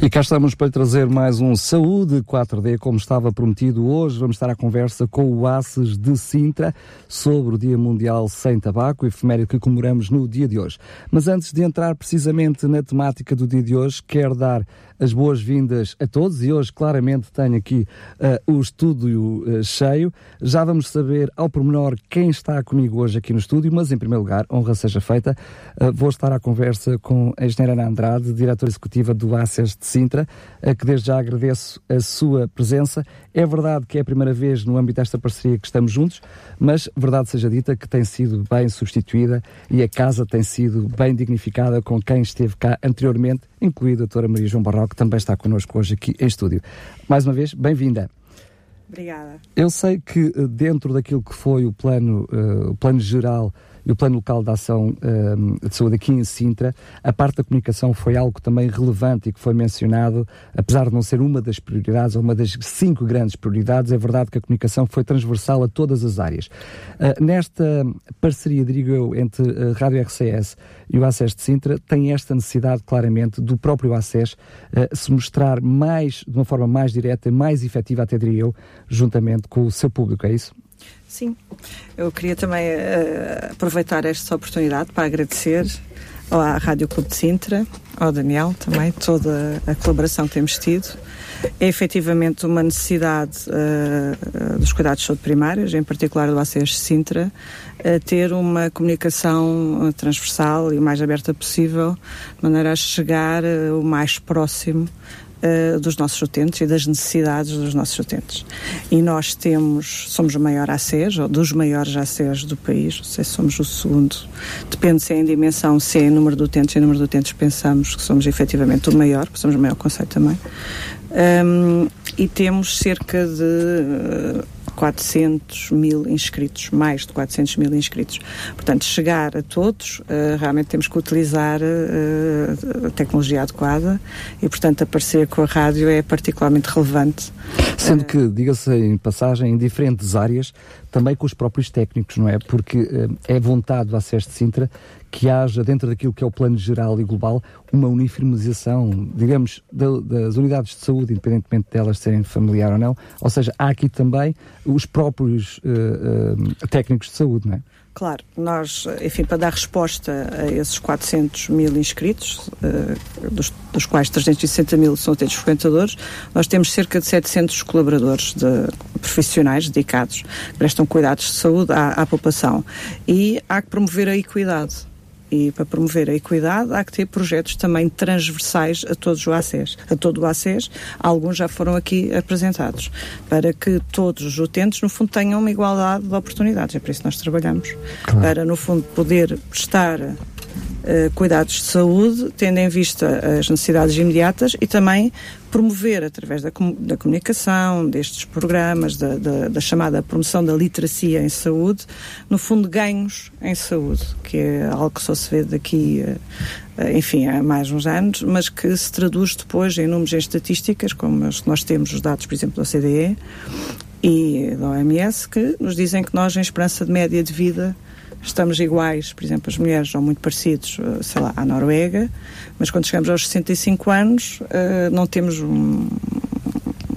E cá estamos para trazer mais um Saúde 4D, como estava prometido hoje. Vamos estar à conversa com o ACES de Sintra sobre o Dia Mundial Sem Tabaco, efeméride que comemoramos no dia de hoje. Mas antes de entrar precisamente na temática do dia de hoje, quero dar as boas-vindas a todos e hoje claramente tenho aqui uh, o estúdio uh, cheio. Já vamos saber ao pormenor quem está comigo hoje aqui no estúdio, mas em primeiro lugar, honra seja feita, uh, vou estar à conversa com a engenheira Ana Andrade, diretora executiva do ACES de Sintra, a que desde já agradeço a sua presença. É verdade que é a primeira vez no âmbito desta parceria que estamos juntos, mas verdade seja dita que tem sido bem substituída e a casa tem sido bem dignificada com quem esteve cá anteriormente, incluindo a doutora Maria João Barroco, que também está connosco hoje aqui em estúdio. Mais uma vez, bem-vinda. Obrigada. Eu sei que eh, dentro daquilo que foi o plano, uh, o plano geral e o Plano Local de Ação uh, de Saúde aqui em Sintra, a parte da comunicação foi algo também relevante e que foi mencionado, apesar de não ser uma das prioridades, ou uma das cinco grandes prioridades, é verdade que a comunicação foi transversal a todas as áreas. Uh, nesta parceria, digo eu, entre a Rádio RCS e o ACES de Sintra, tem esta necessidade claramente do próprio ACES uh, se mostrar mais, de uma forma mais direta, mais efetiva, até diria eu, juntamente com o seu público, é isso? Sim, eu queria também uh, aproveitar esta oportunidade para agradecer à Rádio Clube de Sintra, ao Daniel também, toda a colaboração que temos tido. É efetivamente uma necessidade uh, dos cuidados de saúde primários, em particular do ACS Sintra, ter uma comunicação transversal e o mais aberta possível, de maneira a chegar o mais próximo uh, dos nossos utentes e das necessidades dos nossos utentes. E nós temos, somos o maior ACES, ou dos maiores ACES do país, não sei se somos o segundo, depende se é em dimensão, se é em número de utentes, em número de utentes pensamos que somos efetivamente o maior, porque somos o maior conceito também. Um, e temos cerca de 400 mil inscritos, mais de 400 mil inscritos. Portanto, chegar a todos, uh, realmente temos que utilizar uh, a tecnologia adequada e, portanto, a parceria com a rádio é particularmente relevante. Sendo que, diga-se em passagem, em diferentes áreas, também com os próprios técnicos, não é? Porque é vontade do acesso de Sintra que haja dentro daquilo que é o plano geral e global uma uniformização, digamos, das unidades de saúde, independentemente delas serem familiar ou não. Ou seja, há aqui também os próprios uh, uh, técnicos de saúde, não é? Claro, nós, enfim, para dar resposta a esses 400 mil inscritos, uh, dos, dos, quais 360 mil são utentes frequentadores, nós temos cerca de 700 colaboradores de, profissionais dedicados que prestam cuidados de saúde à, à população. E há que promover a equidade e para promover a equidade há que ter projetos também transversais a todos o ACES, a todo o ACES. Alguns já foram aqui apresentados, para que todos os utentes, no fundo, tenham uma igualdade de oportunidades. É por isso que nós trabalhamos. Claro. Para, no fundo, poder prestar uh, cuidados de saúde, tendo em vista as necessidades imediatas e também promover, através da, da comunicação, destes programas, da, da, da, chamada promoção da literacia em saúde, no fundo, ganhos em saúde, que é algo que só se vê daqui, uh, enfim, há mais uns anos, mas que se traduz depois em números em estatísticas, como nós temos, os dados, por exemplo, da OCDE e da OMS, que nos dizem que nós, em esperança de média de vida, estamos iguais, por exemplo, as mulheres são muito parecidos, eh, sei lá, à Noruega, mas quando chegamos aos 65 anos uh, não temos um,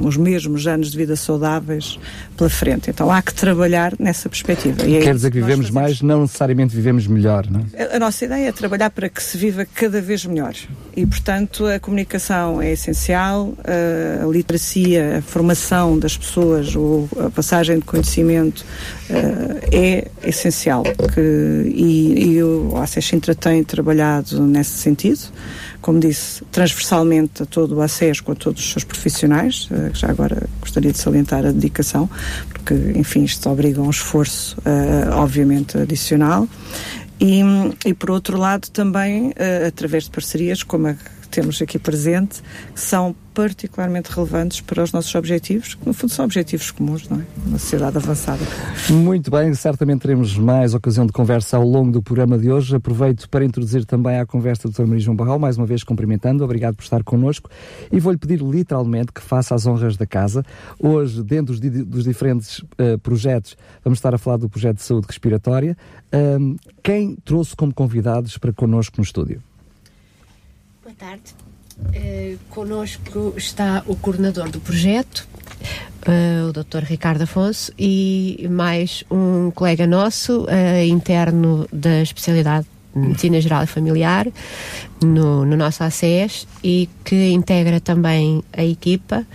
os mesmos anos de vida saudáveis pela frente. Então há que trabalhar nessa perspectiva. E é Quer dizer que vivemos mais, não necessariamente vivemos melhor, não é? A, a nossa ideia é trabalhar para que se viva cada vez melhor. E, portanto, a comunicação é essencial, a literacia, a formação das pessoas, a passagem de conhecimento é essencial. Que, e, e o ACES Sintra tem trabalhado nesse sentido como disse, transversalmente a todo o acesso com todos os seus profissionais, uh, já agora gostaria de salientar a dedicação, porque, enfim, isto obriga a um esforço, uh, obviamente, adicional. E, e, por outro lado, também uh, através de parcerias, como a que temos aqui presente, que são particularmente relevantes para os nossos objetivos, que no fundo são objetivos comuns, não é? Uma sociedade avançada. Muito bem, certamente teremos mais ocasião de conversa ao longo do programa de hoje. Aproveito para introduzir também à conversa do Dr. Maria João Barral, mais uma vez cumprimentando, obrigado por estar connosco e vou-lhe pedir literalmente que faça as honras da casa. Hoje, dentro dos, dos diferentes uh, projetos, vamos estar a falar do projeto de saúde respiratória. Um, quem trouxe como convidados para connosco no estúdio? Boa tarde. Uh, conosco está o coordenador do projeto, uh, o Dr. Ricardo Afonso, e mais um colega nosso, uh, interno da especialidade de Medicina Geral e Familiar, no, no nosso ACES, e que integra também a equipa.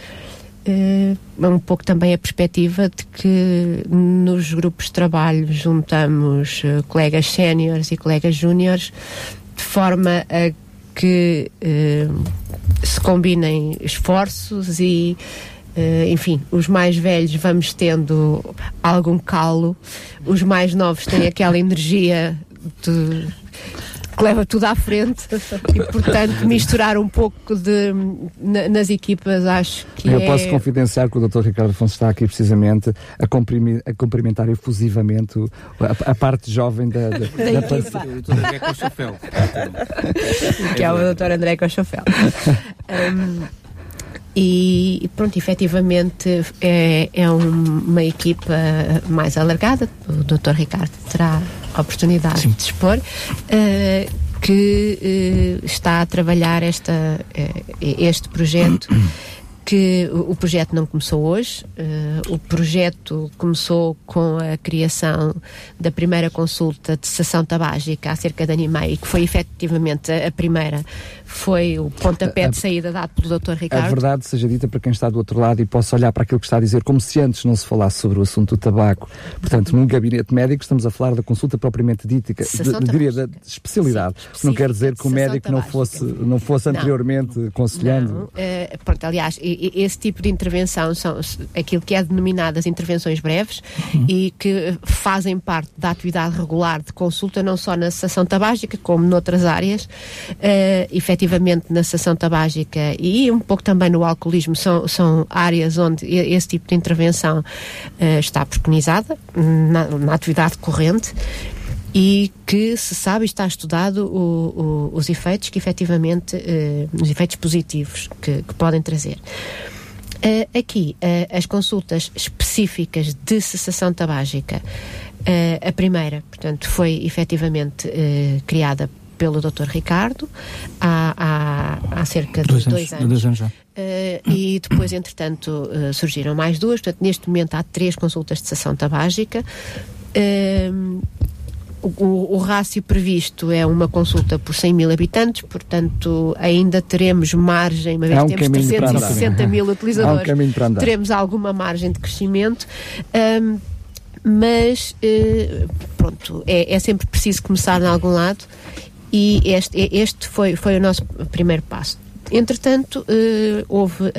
Uh, um pouco também a perspectiva de que nos grupos de trabalho juntamos colegas séniores e colegas júniores de forma a que uh, se combinem esforços e Uh, enfim, os mais velhos vamos tendo algum calo, os mais novos têm aquela energia de que leva tudo à frente e, portanto, misturar um pouco de, na, nas equipas, acho que Eu é... posso confidenciar que o Dr. Ricardo Afonso está aqui precisamente a, comprimi, a cumprimentar efusivamente a, a, parte jovem da, da, da, da equipa. que é o Dr. André Cochofel. Um, e pronto, efetivamente é, é uma equipa mais alargada, o Dr. Ricardo terá oportunidade Sim. de expor, uh, que uh, está a trabalhar esta, uh, este projeto que o projeto não começou hoje. Uh, o projeto começou com a criação da primeira consulta de sessão tabágica acerca de animais, que foi efetivamente a, a primeira, foi o pontapé de saída dado pelo Dr. Ricardo. A verdade seja dita para quem está do outro lado e possa olhar para aquilo que está a dizer, como se antes não se falasse sobre o assunto do tabaco. Portanto, num gabinete médico estamos a falar da consulta propriamente dita, de, diria da especialidade. Sim, não quer dizer que o médico não fosse, não fosse anteriormente não, aconselhando. Não. Uh, pronto, aliás, esse tipo de intervenção são aquilo que é denominado as intervenções breves uhum. e que fazem parte da atividade regular de consulta, não só na sessão tabágica, como noutras áreas. Uh, efetivamente, na sessão tabágica e um pouco também no alcoolismo, são, são áreas onde esse tipo de intervenção uh, está preconizada na, na atividade corrente e que se sabe e está estudado o, o, os efeitos que efetivamente, uh, os efeitos positivos que, que podem trazer. Uh, aqui, uh, as consultas específicas de cessação tabágica, uh, a primeira, portanto, foi efetivamente criada pelo Dr. Ricardo há, há, há cerca de dois, dois anos. Dois anos já. e depois, entretanto, surgiram mais duas. Portanto, neste momento há três consultas de cessação tabágica. Uh, o, o, rácio previsto é uma consulta por 100 mil habitantes, portanto, ainda teremos margem, uma vez um temos 360 mil utilizadores, um teremos alguma margem de crescimento. Um, mas, uh, pronto, é, é, sempre preciso começar em algum lado e este, este foi, foi o nosso primeiro passo. Entretanto, uh, houve uh,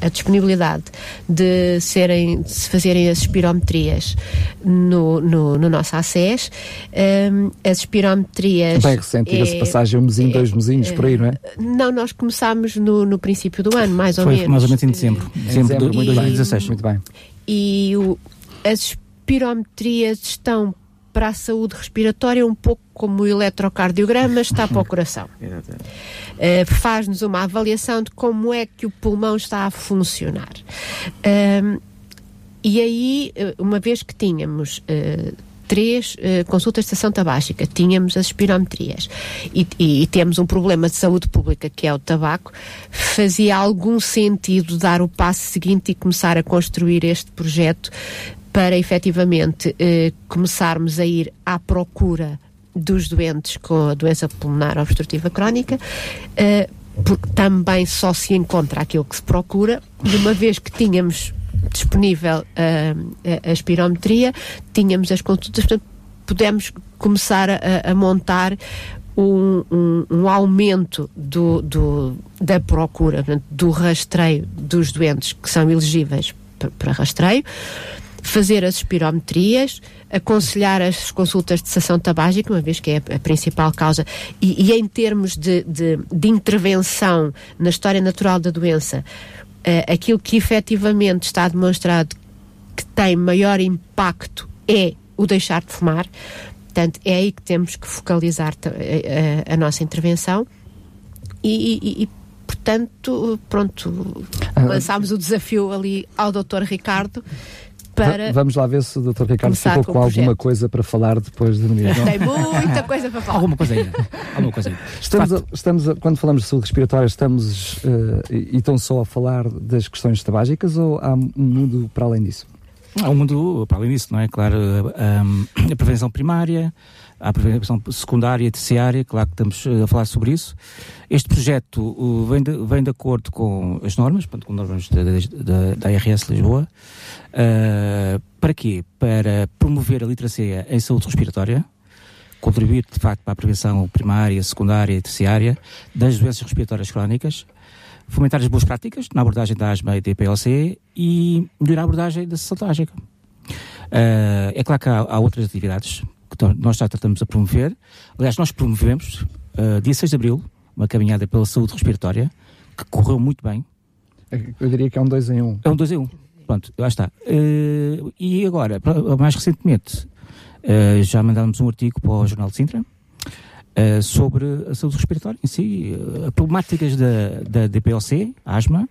a disponibilidade de, serem, de se fazerem as espirometrias no, no, no nosso ACES. Um, eh, as espirometrias. Bem recente, diga-se é, passagem, um mesinho, é, dois mesinhos, por aí, não é? Não, nós começámos no, no princípio do ano, mais ou Foi, menos. mais ou menos em dezembro. Dezembro de 2016. Muito bem. E o, as espirometrias estão para a saúde respiratória um pouco como o eletrocardiograma está para o coração. Uh, Faz-nos uma avaliação de como é que o pulmão está a funcionar. Uh, e aí, eh, uma vez que tínhamos uh, três uh, consultas de estação tabágica, tínhamos as espirometrias e, e, e, temos um problema de saúde pública que é o tabaco, fazia algum sentido dar o passo seguinte e começar a construir este projeto para efetivamente eh, começarmos a ir à procura dos doentes com a doença pulmonar obstrutiva crónica, eh, porque também só se encontra aquilo que se procura, e uma vez que tínhamos disponível uh, a, a espirometria, tínhamos as consultas, portanto, pudemos começar a, a montar um, um, um, aumento do, do, da procura, do rastreio dos doentes que são elegíveis para rastreio fazer as espirometrias, aconselhar as consultas de sessão tabágica, uma vez que é a principal causa, e, e em termos de, de, de, intervenção na história natural da doença, uh, aquilo que efetivamente está demonstrado que tem maior impacto é o deixar de fumar. Portanto, é aí que temos que focalizar a, a, a nossa intervenção e, e, e portanto, pronto, ah. lançámos o desafio ali ao Dr. Ricardo para. Vamos lá ver se o Dr. Ricardo ficou com, com alguma coisa para falar depois de venir. Tem muita coisa para falar. alguma coisa ainda. alguma coisa ainda. Estamos, a, estamos a, quando falamos de saúde respiratória, estamos uh, e estão só a falar das questões tabágicas ou há um mundo para além disso? Há um mundo para além disso, não é? Claro, a, a prevenção primária, a prevenção secundária e terciária, claro que estamos a falar sobre isso. Este projeto uh, vem, de, vem de acordo com as normas, com normas da, da, da IRS Lisboa, Uh, para quê? Para promover a literacia em saúde respiratória, contribuir de facto para a prevenção primária, secundária e terciária das doenças respiratórias crónicas, fomentar as boas práticas na abordagem da asma e da PLC e melhorar a abordagem da sessão trágica. Uh, é claro que há, há, outras atividades que nós já tratamos a promover. Aliás, nós promovemos, uh, dia 6 de Abril, uma caminhada pela saúde respiratória, que correu muito bem. Eu diria que é um 2 em 1. Um. É um 2 em 1. Um. Pronto, lá está. Uh, e agora, mais recentemente, uh, já mandámos um artigo para o Jornal de Sintra uh, sobre a saúde respiratória em si, uh, problemáticas da, da DPLC, asma.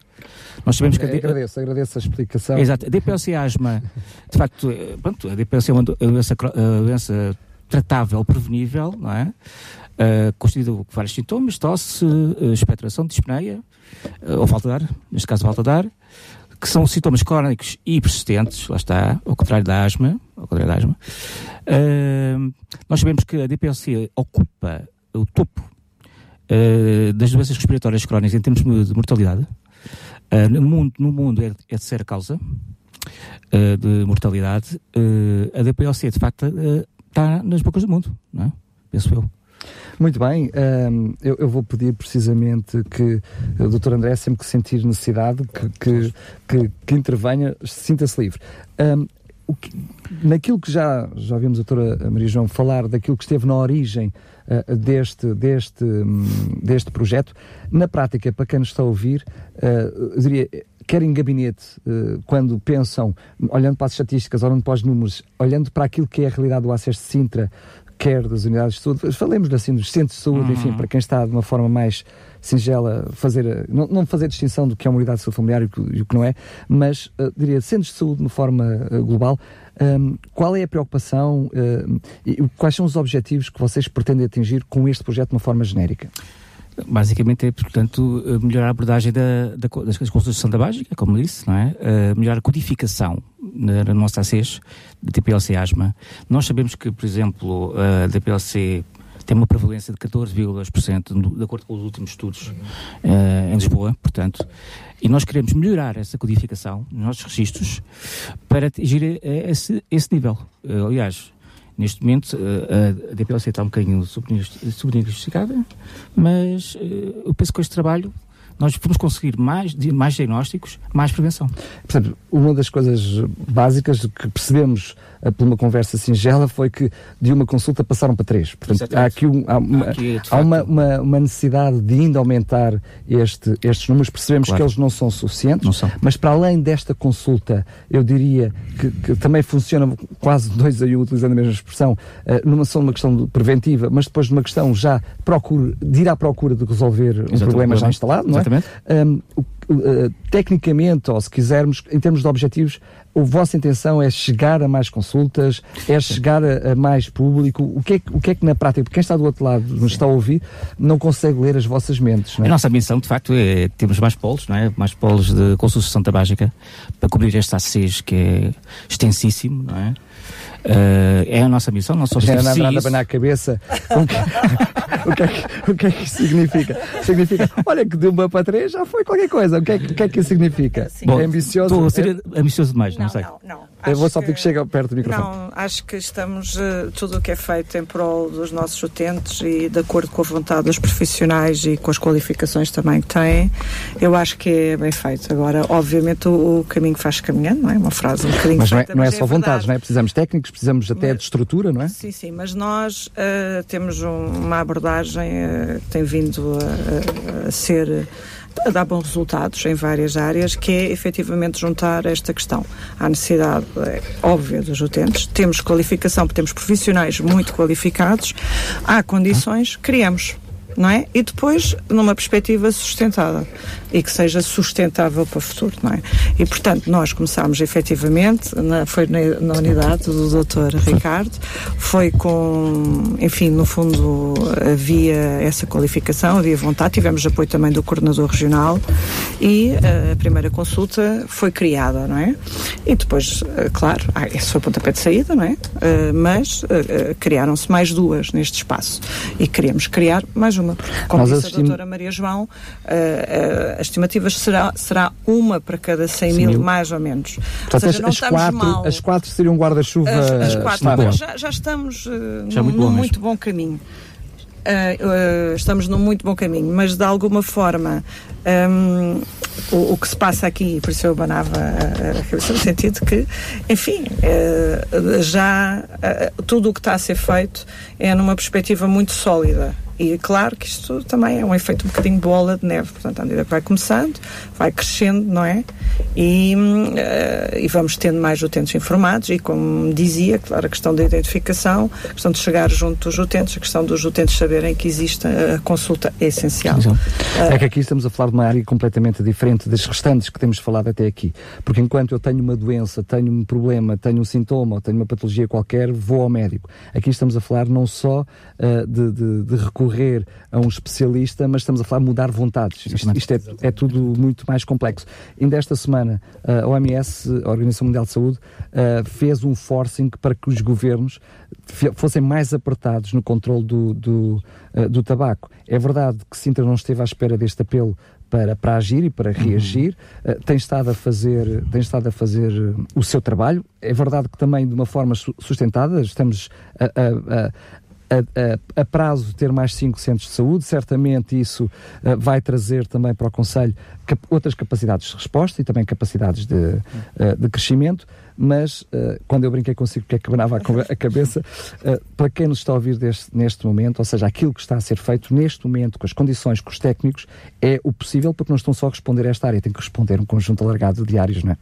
Nós sabemos que. A agradeço, agradeço a explicação. Exato, a DPLC asma, de facto, pronto, a DPLC é uma doença, doença tratável, prevenível, não é? Uh, constituída por vários sintomas, tosse, uh, expectoração, dispneia, uh, ou falta de ar, neste caso falta de ar, que são sintomas crónicos e persistentes, lá está, ao contrário da asma, ao asma. Uh, nós sabemos que a DPLC ocupa o topo uh, das doenças respiratórias crónicas em termos de mortalidade. Uh, no mundo, no mundo é, é terceira causa de mortalidade. a DPLC, de facto, está nas bocas do mundo, não é? Penso eu. Muito bem, um, eu, eu, vou pedir precisamente que o Dr. André, sempre que sentir necessidade, que, que, que, que intervenha, sinta-se livre. Um, que, naquilo que já, já vimos a doutora Maria João falar, daquilo que esteve na origem uh, deste, deste, um, deste projeto, na prática, para quem nos está a ouvir, uh, eu diria, quer em gabinete, uh, quando pensam, olhando para as estatísticas, olhando para os números, olhando para aquilo que é a realidade do acesso de Sintra, quer das unidades de saúde, falemos assim dos centros de saúde, uhum. enfim, para quem está de uma forma mais singela, fazer, não, não fazer distinção do que é uma unidade de saúde familiar e o que, e o que não é, mas uh, diria centros de saúde de uma forma uh, global. Um, qual é a preocupação uh, e quais são os objetivos que vocês pretendem atingir com este projeto de uma forma genérica? Basicamente é, portanto, melhorar a abordagem da, da, das consultas da básica, como disse, não é? Uh, melhorar a codificação na, na nossa ACES de TPLC asma. Nós sabemos que, por exemplo, a DPLC tem uma prevalência de 14,2%, de acordo com os últimos estudos uh, em Lisboa, portanto, e nós queremos melhorar essa codificação nos nossos registros para atingir esse, esse nível. Uh, aliás, Neste momento, a DPLC está um bocadinho subdiagnosticada, mas eu penso que com este trabalho nós vamos conseguir mais, mais diagnósticos, mais prevenção. Portanto, uma das coisas básicas que percebemos uh, por uma conversa singela foi que de uma consulta passaram para três. Portanto, Exatamente. há aqui, um, há, uma, aqui, há uma, uma, uma, necessidade de ainda aumentar este, estes números. Percebemos claro. que eles não são suficientes, não são. mas para além desta consulta, eu diria que, que também funciona quase dois aí utilizando a mesma expressão, uh, numa só uma questão preventiva, mas depois numa questão já procura, de ir à procura de resolver um Exatamente. problema já instalado, não é? Exatamente. Um, uh, tecnicamente, ou se quisermos, em termos de objetivos, a vossa intenção é chegar a mais consultas, é chegar a, a, mais público. O que, é, o que é que na prática, porque quem está do outro lado, nos está a ouvir, não consegue ler as vossas mentes? É? A nossa missão, de facto, é termos mais polos, não é? mais polos de consultação tabágica para cobrir este ACs que é extensíssimo, não é? Uh, é a nossa missão, não só Já nada a abanar a cabeça. o, que, o, que é que, o que é que isso significa? Significa, olha que de uma para três já foi qualquer coisa. O que é que, o que, é que isso significa? Sim. Bom, é ambicioso? Estou a ser é... ambicioso demais, não, não sei. Não, não. eu vou só pedir que chega perto do microfone. Não, acho que estamos, uh, tudo o que é feito em prol dos nossos utentes e de acordo com a vontade dos profissionais e com as qualificações também que têm, eu acho que é bem feito. Agora, obviamente, o, o caminho faz caminhando, não é? Uma frase um bocadinho Mas não é, feita, não é mas só vontades, não é? Precisamos técnicos, precisamos até Mas- de estrutura, não é? Sim, sim, mas nós uh, temos um- uma abordagem uh, que tem vindo a, a- a ser a dar bons resultados em várias áreas, que é efetivamente juntar esta questão à necessidade é, óbvia dos utentes. Temos qualificação, temos profissionais muito qualificados, há condições, criamos. Não é? E depois numa perspectiva sustentada e que seja sustentável para o futuro, não é? E portanto nós começámos efetivamente, na, foi na, na unidade do Dr. Ricardo, foi com, enfim, no fundo havia essa qualificação, havia vontade, tivemos apoio também do coordenador regional e eh, a primeira consulta foi criada, não é? E depois, eh, claro, ah, esse foi o pontapé de saída, não é? Eh, mas criaram-se mais duas neste espaço e queremos criar mais uma. Como Nós disse assistimos- a doutora Maria João, as estimativas será, será uma para cada 100 mil, mil. mais ou menos. Portanto, ou seja, as, não as estamos quatro, mal. as quatro seriam um guarda-chuva As, as quatro, já, já estamos eh, Já num, muito bom num muito bom caminho. Ah, ah, estamos num muito bom caminho, mas de alguma forma hum, o, o que se passa aqui, por isso eu abanava a, a cabeça no sentido que, enfim, eh, já tudo o que está a ser feito é numa perspectiva muito sólida. E claro que isto também é um efeito um bocadinho bola de neve, portanto, à medida que vai começando, vai crescendo, não é? E, eh, e vamos tendo mais utentes informados e, como dizia, claro, a questão da identificação, a questão de chegar junto dos utentes, a questão dos utentes saberem que existe a consulta é essencial. Exato. É que aqui estamos a falar de uma área completamente diferente das restantes que temos falado até aqui. Porque enquanto eu tenho uma doença, tenho um problema, tenho um sintoma, tenho uma patologia qualquer, vou ao médico. Aqui estamos a falar não só ah, de, de- de recorrer a um especialista, mas estamos a falar de mudar vontades. Isto, isto é, é tudo muito mais complexo. Ainda esta semana, a OMS, a Organização Mundial de Saúde, ah, fez um forcing para que os governos fossem mais apertados no controle do, do, eh, do tabaco. É verdade que Sintra não esteve à espera deste apelo para, para agir e para reagir, Eh, tem estado a fazer, tem estado a fazer eh, o seu trabalho. É verdade que também de uma forma su- sustentada, estamos a, a- a- a, prazo ter mais cinco centros de saúde, certamente isso eh, vai trazer também para o Conselho cap- outras capacidades de resposta e também capacidades de, eh, de crescimento, mas eh, quando eu brinquei consigo que é que abanava a, cabeça, para quem nos está a ouvir deste- neste momento, ou seja, aquilo que está a ser feito neste momento, com as condições, com os técnicos, é o possível porque não estão só a responder a esta área, tem que responder um conjunto alargado de áreas, não é?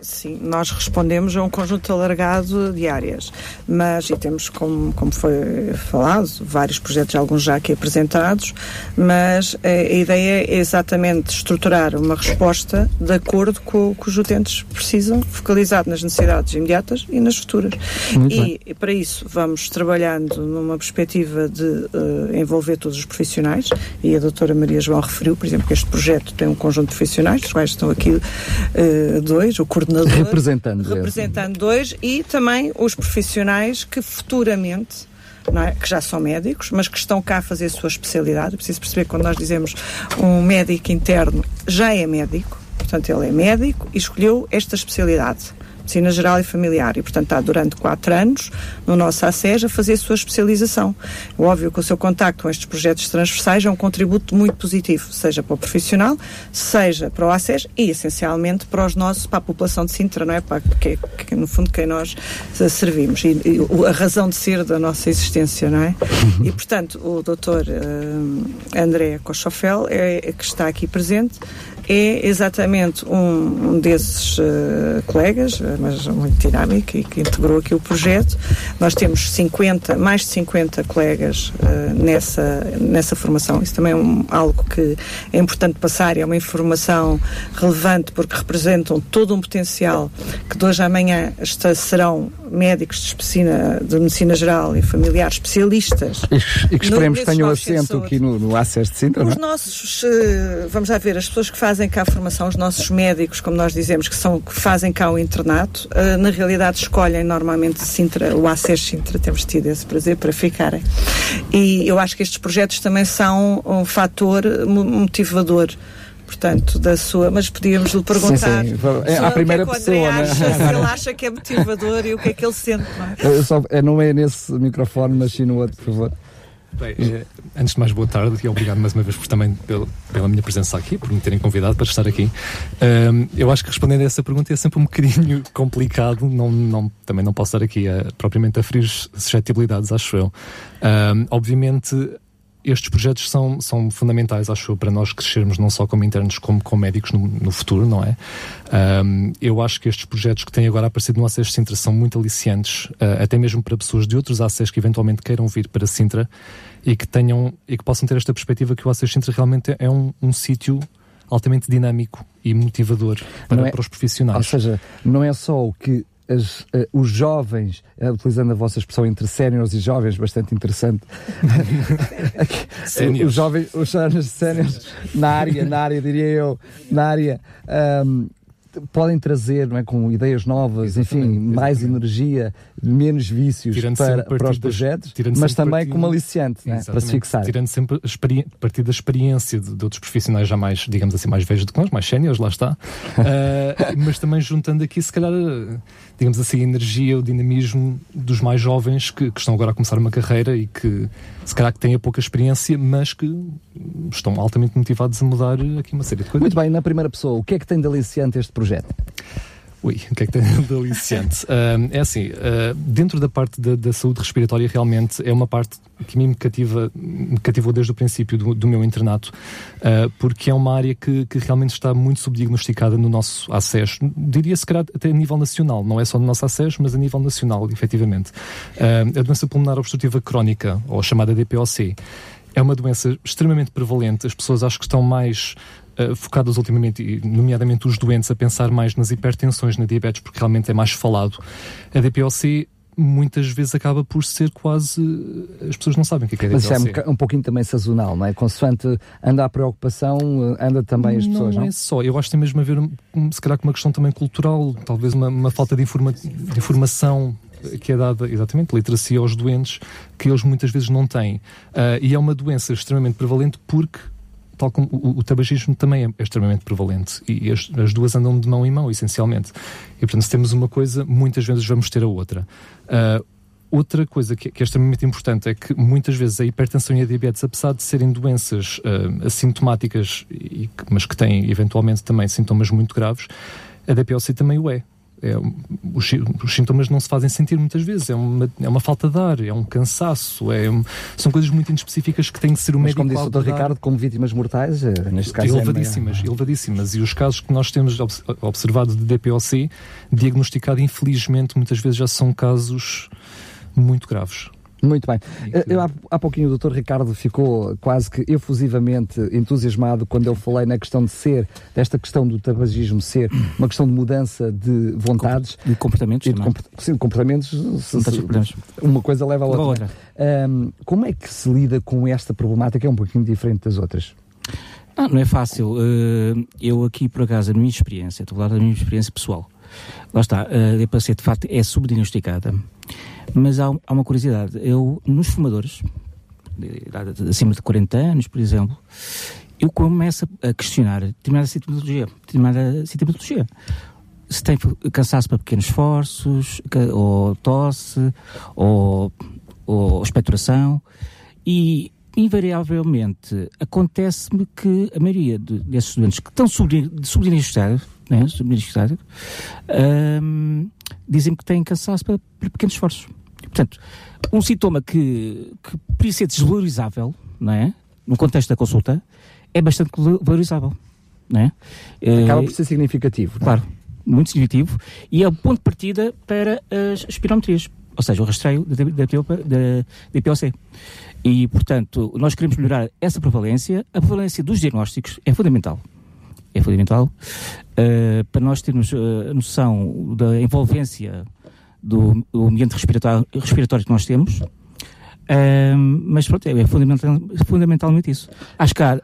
Sim, nós respondemos a um conjunto alargado de áreas, mas e temos, como, como foi falado, vários projetos, alguns já aqui apresentados, mas a, a ideia é exatamente estruturar uma resposta de acordo com o que os utentes precisam, focalizado nas necessidades imediatas e nas futuras. E, e para isso vamos trabalhando numa perspectiva de eh, envolver todos os profissionais, e a doutora Maria João referiu, por exemplo, que este projeto tem um conjunto de profissionais, dos quais estão aqui eh, dois, o coordenador. Representando. Representando dois e também os profissionais que futuramente. não é? que já são médicos, mas que estão cá a fazer a sua especialidade. É preciso perceber que quando nós dizemos um médico interno, já é médico, portanto, ele é médico e escolheu esta especialidade. Medicina Geral e Familiar, e portanto está durante quatro anos no nosso ACES a fazer a sua especialização. É óbvio que o seu contacto com estes projetos transversais é um contributo muito positivo, seja para o profissional, seja para o ACES e essencialmente para os nossos, para a população de Sintra, não é? Para que, que, no fundo quem nós servimos e, e a razão de ser da nossa existência, não é? E portanto o doutor eh, André Cochofel é, é que está aqui presente é exatamente um, um desses eh, colegas, eh, mas muito dinâmico e que integrou aqui o projeto. Nós temos 50, mais de 50 colegas eh, nessa, nessa formação. Isso também é um- algo que é importante passar e é uma informação relevante porque representam todo um potencial que de hoje à amanhã esta- serão médicos de medicina, de medicina geral e familiar, especialistas E, que esperemos que tenham assento aqui no, no ACES de Sintra, não os é? nossos, eh, vamos lá ver, as pessoas que fazem cá a formação, os nossos médicos, como nós dizemos, que, são, que fazem cá o internato, eh, na realidade escolhem normalmente Sintra, o ACES Sintra, temos tido esse prazer para ficarem. E eu acho que estes projetos também são um fator mo- motivador portanto, da sua. Mas podíamos lhe perguntar. Sim, sim. É, a primeira que é que pessoa, né? acha, se ele acha que é motivador e o que é que ele sente, não é? Só, é, não é nesse microfone, mas sim no outro, por favor. Bem, eh, antes de mais, boa tarde e obrigado mais uma vez por, também pela, pela minha presença aqui, por me terem convidado para estar aqui. Um, eu acho que respondendo a essa pergunta é sempre um bocadinho complicado, não, não, também não posso estar aqui a, propriamente a ferir suscetibilidades, acho eu. Um, obviamente, estes projetos são, são fundamentais, acho eu, para nós crescermos não só como internos, como como médicos no, no futuro, não é? Um, eu acho que estes projetos que têm agora aparecido no ACES Sintra são muito aliciantes, uh, até mesmo para pessoas de outros ACES que eventualmente queiram vir para Sintra e que tenham e que possam ter esta perspectiva que o ACES Sintra realmente é um, um sítio altamente dinâmico e motivador para, é, para os profissionais. Ou seja, não é só o que as, uh, os jovens, uh, utilizando a vossa expressão entre séniores e jovens, bastante interessante. os jovens, os séniores na área, na área, diria eu, na área. Um, podem trazer não é, com ideias novas, exatamente, enfim, exatamente. mais energia, menos vícios para, para os projetos, mas também partido, como aliciante é, para se fixar. Tirando sempre a partir da experiência de, de, outros profissionais já mais, digamos assim, mais velhos do que nós, mais séniores, lá está, uh, mas também juntando aqui, se calhar, digamos assim, a energia, o dinamismo dos mais jovens que, que estão agora a começar uma carreira e que se calhar que têm pouca experiência, mas que estão altamente motivados a mudar aqui uma série de coisas. Muito bem, na primeira pessoa, o que é que tem de aliciante este projeto? Ui, o que é que tem de aliciante? uh, é assim, uh, dentro da parte da, da, saúde respiratória, realmente é uma parte que me cativa, me cativou desde o princípio do, do meu internato, uh, porque é uma área que, que, realmente está muito subdiagnosticada no nosso acesso. Diria se calhar até a nível nacional, não é só no nosso acesso, mas a nível nacional, efetivamente. a doença pulmonar obstrutiva crónica, ou chamada DPOC, é uma doença extremamente prevalente. As pessoas acho que estão mais uh, focadas ultimamente, nomeadamente os doentes, a pensar mais nas hipertensões, na diabetes, porque realmente é mais falado. A DPLC muitas vezes acaba por ser quase. As pessoas não sabem o que é, que é Mas isso é um, um pouquinho também sazonal, não é? Consoante anda a preocupação, anda também as pessoas, não? Não é só, eu acho que tem mesmo a ver, se calhar, com uma questão também cultural, talvez uma, uma falta de, informa de informação que é dada, exatamente, literacia aos doentes, que eles muitas vezes não têm. Uh, e é uma doença extremamente prevalente porque tal como o, o, tabagismo também é, é extremamente prevalente e as, as, duas andam de mão em mão, essencialmente. E portanto, se temos uma coisa, muitas vezes vamos ter a outra. Uh, outra coisa que, que, é extremamente importante é que muitas vezes a hipertensão e a diabetes, apesar de serem doenças uh, assintomáticas, e, mas que têm eventualmente também sintomas muito graves, a DPOC também o é é, os, os, sintomas não se fazem sentir muitas vezes. É uma, é uma falta de ar, é um cansaço, é, são coisas muito específicas que tem que ser o médico. Mas como disse o Dr. Ricardo, como vítimas mortais, eh, neste caso. É elevadíssimas, é elevadíssimas. E os casos que nós temos observado de DPOC, diagnosticado, infelizmente, muitas vezes já são casos muito graves. Muito bem. Que... Eu, há, há pouquinho o Dr. Ricardo ficou quase que efusivamente entusiasmado quando eu falei na questão de ser, desta questão do tabagismo ser uma questão de mudança de vontades. De comportamentos. E de, sim, de comportamentos. Se, se, uma coisa leva a outra. outra. Um, como é que se lida com esta problemática? É um pouquinho diferente das outras. Ah, não é fácil. Uh, eu aqui, por acaso, a minha experiência, estou a falar da minha experiência pessoal. Lá está, a DPC de facto é subdiagnosticada. Mas há, há uma curiosidade. Eu, nos fumadores, acima de 40 anos, por exemplo, eu começo a questionar determinada sintomatologia. Determinada sintomatologia. Se tem cansaço para pequenos esforços, ou tosse, ou, ou expectoração. E, invariavelmente, acontece-me que a maioria de, desses doentes que estão subdiagnosticados, né, um, dizem que têm cansaço para, para pequenos esforços. Portanto, um sintoma que, que poderia ser desvalorizável, não é? No contexto da consulta, é bastante valorizável, não é? Acaba por ser significativo. Claro, muito significativo. E é o ponto de partida para as espirometrias, ou seja, o rastreio da, da, IPOC. E, portanto, nós queremos melhorar essa prevalência. A prevalência dos diagnósticos é fundamental. É fundamental uh, para nós termos uh, a noção da envolvência do, do ambiente respiratório, respiratório, que nós temos, Um, mas pronto, é fundamental, fundamentalmente isso. Acho que há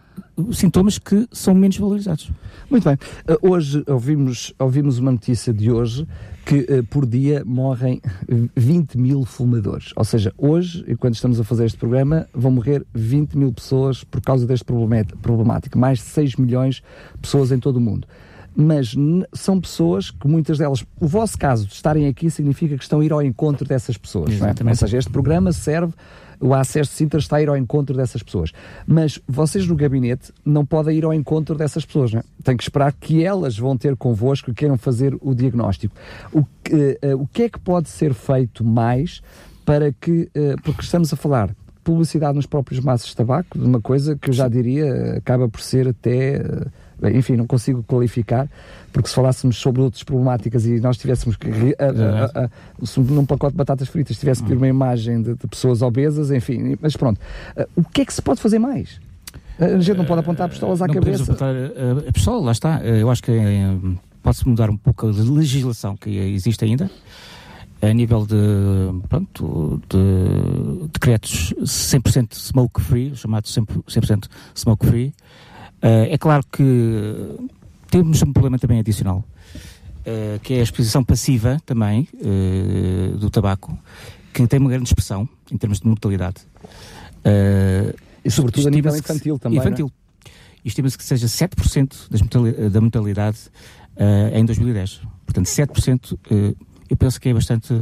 sintomas que são menos valorizados. Muito bem. Hoje ouvimos, ouvimos uma notícia de hoje que uh, por dia morrem 20 mil fumadores. Ou seja, hoje, enquanto estamos a fazer este programa, vão morrer 20 mil pessoas por causa deste problemático. Mais de 6 milhões de pessoas em todo o mundo mas são pessoas que muitas delas, o vosso caso de estarem aqui significa que estão a ir ao encontro dessas pessoas. É? Ou seja, este programa serve, o Acesso de Sintra está a ir ao encontro dessas pessoas. Mas vocês no gabinete não podem ir ao encontro dessas pessoas. Não é? Tem que esperar que elas vão ter convosco e queiram fazer o diagnóstico. O que, uh, o que é que pode ser feito mais para que, uh, porque estamos a falar publicidade nos próprios maços de tabaco, de uma coisa que eu já diria acaba por ser até enfim, não consigo qualificar, porque se falássemos sobre outras problemáticas e nós tivéssemos que, a, a, a, se num pacote de batatas fritas, tivesse que ter uma imagem de, de pessoas obesas, enfim, mas pronto. Uh, o que é que se pode fazer mais? A gente não pode apontar pistolas à não cabeça. Apontar a pistola, lá está. Eu acho que pode-se mudar um pouco a legislação que existe ainda a nível de, pronto, de decretos 100% smoke free, chamados 100%, smoke free, Uh, é claro que temos um problema também adicional, uh, que é a exposição passiva também uh, do tabaco, que tem uma grande expressão em termos de mortalidade. e sobretudo a nível infantil também. É? Infantil. Estima-se que seja 7% das da mortalidade em 2010. Portanto, 7% eu penso que é bastante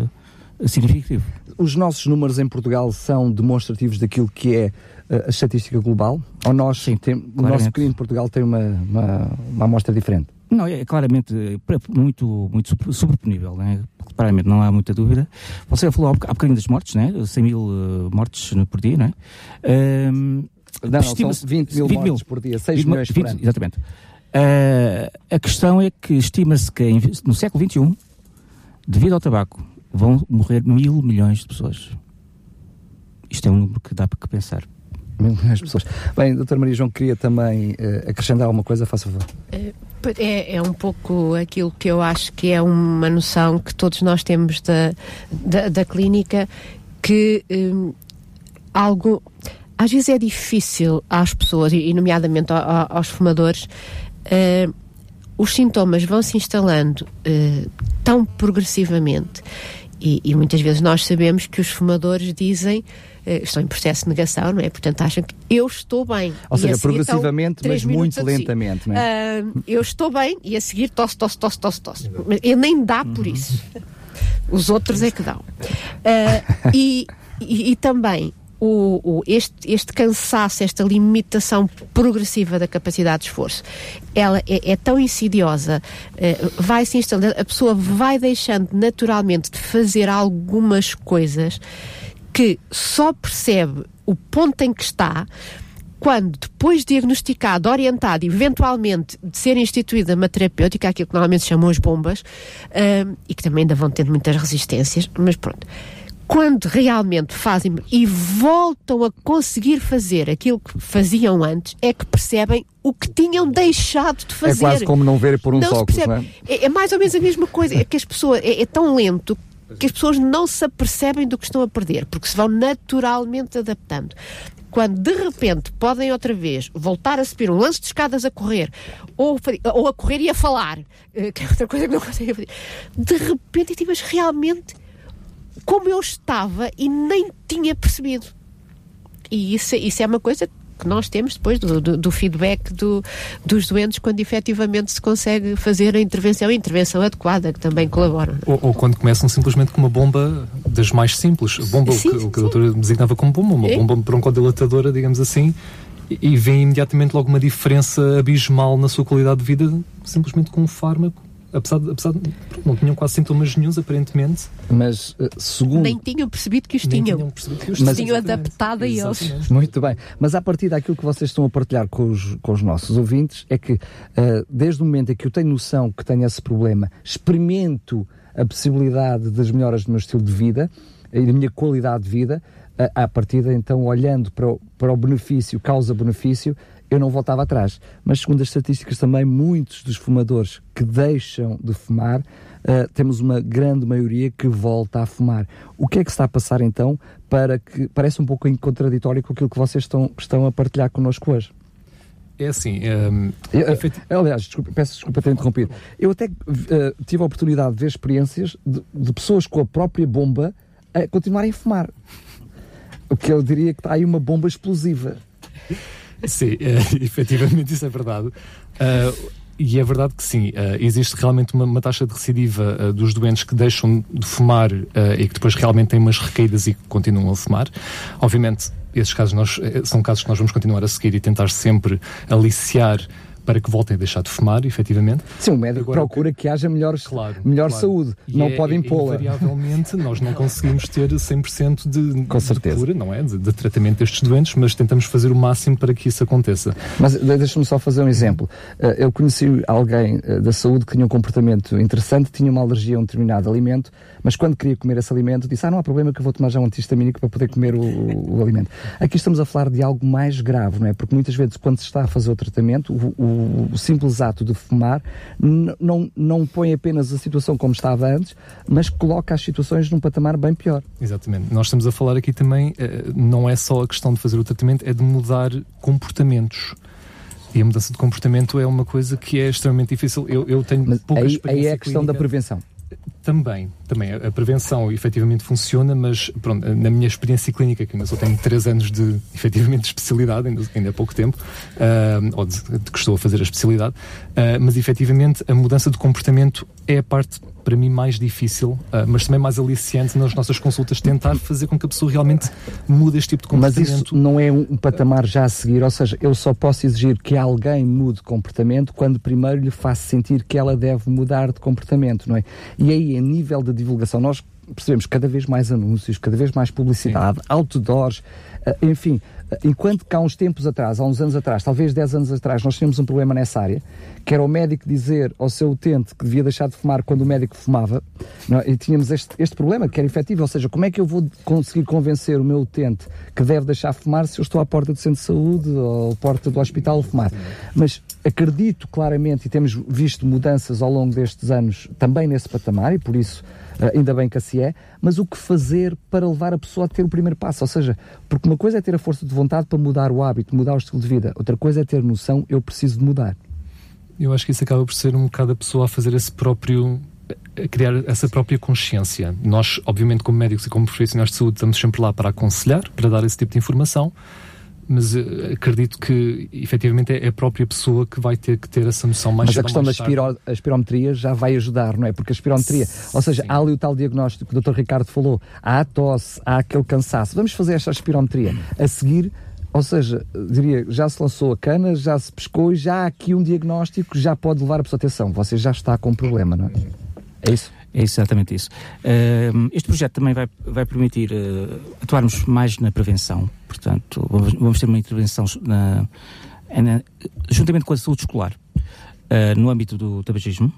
significativo. Os nossos números em Portugal são demonstrativos daquilo que é a estatística global? Ou nós, Sim, tem, o nosso pequeno Portugal tem uma, uma, uma amostra diferente? Não, é claramente muito, muito sobreponível, né? claramente, não há muita dúvida. Você falou há bocadinho das mortes, né? 100 mil uh, mortes por dia, né? Um, não, não, são 20 mil 20 mortes mil, por dia, 6 milhões 20, por ano. Exatamente. Uh, a questão é que estima-se que no século XXI, devido ao tabaco, vão morrer mil milhões de pessoas. Isto é um número que dá para pensar as pessoas. Bem, doutor Maria João, queria também uh, acrescentar alguma coisa, faça favor. É, é, é, um pouco aquilo que eu acho que é uma noção que todos nós temos da, da, da clínica, que um, algo. Às vezes é difícil às pessoas, e nomeadamente aos fumadores, uh, os sintomas vão se instalando uh, tão progressivamente. E, e muitas vezes nós sabemos que os fumadores dizem estão em processo de negação, não é? Portanto, acham que eu estou bem. Ou seja, progressivamente, mas muito lentamente, não é? Uh, eu estou bem e a seguir tosse, tosse, tosse, tosse, tosse. Mas ele nem dá por uhum. isso. Os outros é que dão. Uh, e, e, e, também o, o, este, este cansaço, esta limitação progressiva da capacidade de esforço, ela é, é tão insidiosa, uh, vai se instalando, a pessoa vai deixando naturalmente de fazer algumas coisas que só percebe o ponto em que está quando, depois diagnosticado, orientado, eventualmente de ser instituída uma terapêutica, aquilo que normalmente se chamam as bombas, uh, e que também ainda vão tendo muitas resistências, mas pronto. Quando realmente fazem e voltam a conseguir fazer aquilo que faziam antes, é que percebem o que tinham deixado de fazer. É quase como não ver por um óculos, não é? é? é? mais ou menos a mesma coisa. É que as pessoas, é, é tão lento que as pessoas não se apercebem do que estão a perder, porque se vão naturalmente adaptando. Quando de repente podem outra vez voltar a subir um lance de escadas a correr, ou, ou a correr e a falar, eh, que é outra coisa que não conseguem fazer, de repente, tipo, realmente como eu estava e nem tinha percebido. E isso, isso é uma coisa que nós temos depois do, do, do feedback do, dos doentes quando efetivamente se consegue fazer a intervenção, a intervenção adequada, que também colabora. Ou, ou quando começam simplesmente com uma bomba das mais simples, bomba sim, o, que, o que a doutora designava como bomba, uma é. bomba broncodilatadora, digamos assim, e, vê imediatamente logo uma diferença abismal na sua qualidade de vida, simplesmente com um fármaco apesar de, apesar de não tinham quase sintomas nenhums, aparentemente. Mas, uh, segundo. Nem tinham percebido que os nem tinham. tinham percebido que os mas, tinham adaptado a eles. Muito bem. Mas a partir daquilo que vocês estão a partilhar com os, com os nossos ouvintes, é que uh, desde o momento em que eu tenho noção que tenho esse problema, experimento a possibilidade das melhoras do meu estilo de vida e da minha qualidade de vida, à partida, então, olhando para o, para o benefício, causa-benefício, eu não voltava atrás. Mas, segundo as estatísticas também, muitos dos fumadores que deixam de fumar, uh, temos uma grande maioria que volta a fumar. O que é que está a passar, então, para que parece um pouco contraditório com aquilo que vocês estão, estão a partilhar connosco hoje? É assim. Um, eu, efetiv... Aliás, desculpa, peço desculpa ter interrompido. Eu até uh, tive a oportunidade de ver experiências de, de, pessoas com a própria bomba a continuarem a fumar. O que eu diria que está aí uma bomba explosiva. Sim, é, efetivamente isso é verdade. Uh, e é verdade que sim, uh, existe realmente uma, uma, taxa de recidiva uh, dos doentes que deixam de fumar uh, e que depois realmente têm umas recaídas e continuam a fumar. Obviamente, esses casos nós, são casos que nós vamos continuar a seguir e tentar sempre aliciar para que voltem a deixar de fumar, efetivamente. Sim, o médico Agora, procura que, haja melhores, claro, melhor claro. saúde, e não é, pode impô-la. Invariavelmente, nós não conseguimos ter 100% de, Com certeza. de cura, não é? De, de, tratamento destes doentes, mas tentamos fazer o máximo para que isso aconteça. Mas deixa-me só fazer um exemplo. Eh, eu conheci alguém eh, da saúde que tinha um comportamento interessante, tinha uma alergia a um determinado alimento, mas quando queria comer esse alimento, disse: Ah, não há problema que eu vou tomar já um antihistamínico para poder comer o, o, alimento. Aqui estamos a falar de algo mais grave, não é? Porque muitas vezes, quando se está a fazer o tratamento, o, o, simples ato de fumar não, não põe apenas a situação como estava antes, mas coloca as situações num patamar bem pior. Exatamente. Nós estamos a falar aqui também, eh, não é só a questão de fazer o tratamento, é de mudar comportamentos. E a mudança de comportamento é uma coisa que é extremamente difícil. Eu, eu tenho Mas pouca aí, aí é a questão clínica. da prevenção. Também, também. A prevenção efetivamente funciona, mas pronto, na minha experiência clínica, que ainda só tenho 3 anos de efetivamente de especialidade, ainda, ainda há pouco tempo, uh, ou de, de, que estou a fazer a especialidade, uh, mas efetivamente a mudança de comportamento é a parte para mim mais difícil, uh, mas também mais aliciante nas nossas consultas, tentar fazer com que a pessoa realmente mude este tipo de comportamento. Mas isso não é um patamar já a seguir, ou seja, eu só posso exigir que alguém mude comportamento quando primeiro lhe faço sentir que ela deve mudar de comportamento, não é? E aí, a nível de divulgação, nós percebemos cada vez mais anúncios, cada vez mais publicidade, Sim. outdoors, uh, enfim, Enquanto que há uns tempos atrás, há uns anos atrás, talvez 10 anos atrás, nós tínhamos um problema nessa área, que era o médico dizer ao seu utente que devia deixar de fumar quando o médico fumava, é? e tínhamos este, este problema, que era efetivo, ou seja, como é que eu vou conseguir convencer o meu utente que deve deixar de fumar se eu estou à porta do centro de saúde ou à porta do hospital a fumar? Mas acredito claramente, e temos visto mudanças ao longo destes anos também nesse patamar, e por isso ainda bem que assim é, mas o que fazer para levar a pessoa a ter o primeiro passo? Ou seja, porque uma coisa é ter a força de vontade para mudar o hábito, mudar o estilo de vida, outra coisa é ter noção, eu preciso de mudar. Eu acho que isso acaba por ser um bocado a pessoa a fazer esse próprio a criar essa própria consciência. Nós, obviamente, como médicos e como profissionais de saúde, estamos sempre lá para aconselhar, para dar esse tipo de informação, mas uh, acredito que efetivamente é a própria pessoa que vai ter que ter essa noção mais Mas a questão da espiro, espirometria já vai ajudar, não é? Porque a espirometria, Sim. ou seja, há ali o tal diagnóstico que o Dr. Ricardo falou, há a tosse, há aquele cansaço. Vamos fazer esta espirometria. A seguir, ou seja, diria, já se lançou a cana, já se pescou e já há aqui um diagnóstico, já pode levar a pessoa atenção. Você já está com um problema, não é? É isso? É exatamente isso. Uh, este projeto também vai, vai permitir uh, atuarmos mais na prevenção. Portanto, vamos, vamos ter uma intervenção na, na, juntamente com a saúde escolar. Uh, no âmbito do tabagismo,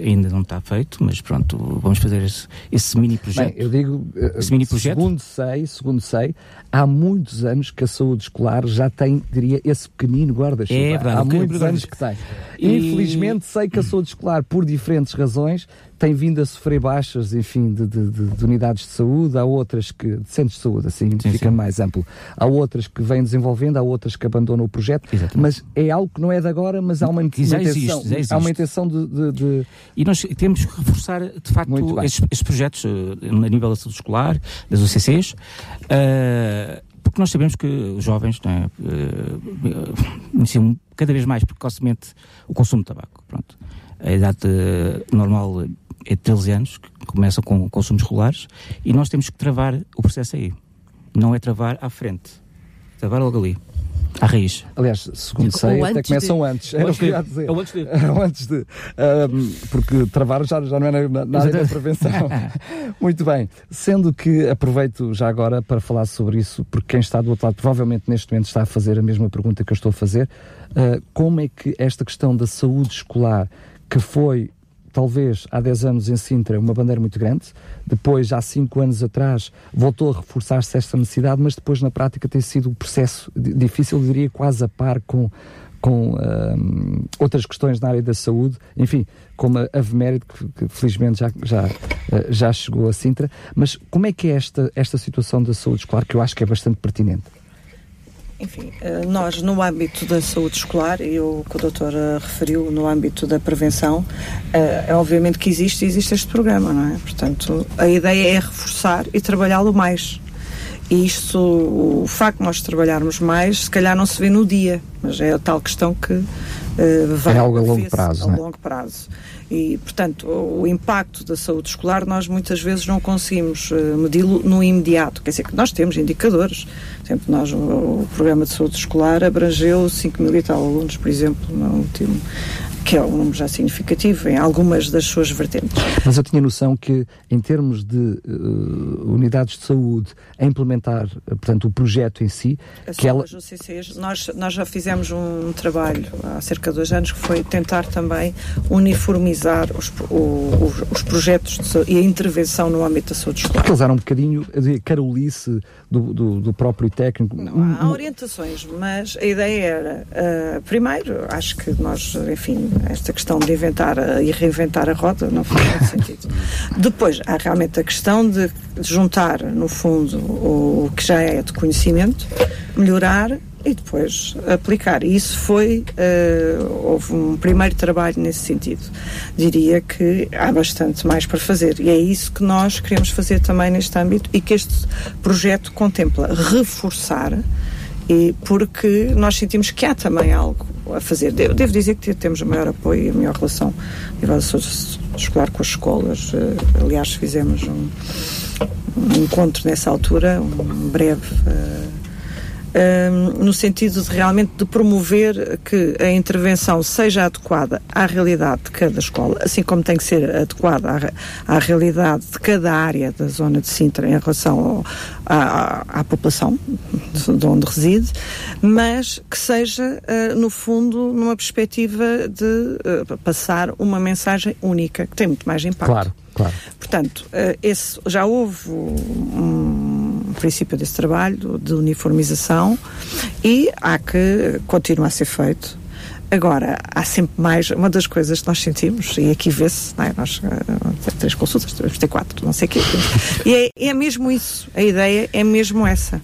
ainda não está feito, mas pronto, vamos fazer esse, esse mini projeto. Bem, eu digo, esse mini projeto. segundo sei, segundo sei, há muitos anos que a saúde escolar já tem, diria, esse pequenino guarda-chuva. É verdade, há muitos anos que tem. E... Infelizmente sei que a saúde escolar, por diferentes razões, tem vindo a sofrer baixas, enfim, de, de, de, unidades de saúde, há outras que, de centros de saúde, assim sim, fica sim. mais amplo. Há outras que vêm desenvolvendo, há outras que abandonam o projeto, Exatamente. mas é algo que não é de agora, mas há uma, intenção, existe, há uma intenção de, de, E nós temos que reforçar, de facto, estes, estes, projetos uh, a nível da saúde escolar, das UCCs, uh, eh, porque nós sabemos que os jovens é, uh, iniciam cada vez mais precocemente o consumo de tabaco. Pronto. A idade normal é de 13 anos, que começam com consumos regulares, e nós temos que travar o processo aí. Não é travar à frente, travar logo ali. À raiz. Aliás, segundo sei, até começam de... antes. Era o que ia dizer. Ou antes de. antes de um, porque travar já, já não é na, na área da prevenção. Muito bem. Sendo que aproveito já agora para falar sobre isso, porque quem está do outro lado provavelmente neste momento está a fazer a mesma pergunta que eu estou a fazer. Uh, como é que esta questão da saúde escolar, que foi talvez há 10 anos em Sintra, uma bandeira muito grande. Depois, há 5 anos atrás, voltou a reforçar-se esta necessidade, mas depois, na prática, tem sido um processo difícil, diria quase a par com, com um, outras questões na área da saúde, enfim, como a Avemérito, que, que, felizmente já, já, eh, já chegou a Sintra. Mas como é que é esta, esta situação da saúde escolar, que eu acho que é bastante pertinente? Enfim, eh, nós no âmbito da saúde escolar, e o que o doutor eh, referiu no âmbito da prevenção, é obviamente que existe existe este programa, não é? Portanto, a ideia é reforçar e trabalhá-lo mais. E isto, o facto de nós trabalharmos mais, se calhar não se vê no dia, mas é a tal questão que vai é algo a longo prazo, a longo prazo. E, portanto, o, impacto da saúde escolar nós muitas vezes não conseguimos uh, medi-lo no imediato. Quer dizer que nós temos indicadores. Por exemplo, nós, o programa de saúde escolar abrangeu 5 mil e tal alunos, por exemplo, no último que é um número já significativo em algumas das suas vertentes. Mas eu tinha noção que, em termos de uh, unidades de saúde, a implementar, uh, portanto, o projeto em si, As que ela... CCs, nós, nós já fizemos um trabalho há cerca de dois anos que foi tentar também uniformizar os, o, os projetos e a intervenção no âmbito da saúde escolar. Porque eles eram um bocadinho de carolice do, do, do próprio técnico. Não, há orientações, mas a ideia era, uh, primeiro, acho que nós, enfim, esta questão de inventar e reinventar a roda não faz muito sentido. Depois, há realmente a questão de juntar, no fundo, o que já é de conhecimento, melhorar e depois aplicar. Isso foi, uh, houve um primeiro trabalho nesse sentido. Diria que há bastante mais para fazer e é isso que nós queremos fazer também neste âmbito e que este projeto contempla reforçar e porque nós sentimos que há também algo a fazer. Eu devo dizer que temos o maior apoio e a maior relação a nível escolar com as escolas. Eh, aliás, fizemos um, um encontro nessa altura, um breve. Uh, um, no sentido de realmente de promover que a intervenção seja adequada à realidade de cada escola, assim como tem que ser adequada à, à realidade de cada área da zona de Sintra em relação ao, à, à, população de onde reside, mas que seja, uh, no fundo, numa perspectiva de uh, passar uma mensagem única, que tem muito mais impacto. Claro, claro. Portanto, uh, esse, já houve um princípio desse trabalho de uniformização e há que continuar a ser feito. Agora, há sempre mais. Uma das coisas que nós sentimos, e aqui vê-se, é? nós uh, três consultas, temos ter quatro, não sei o quê. E é, é mesmo isso. A ideia é mesmo essa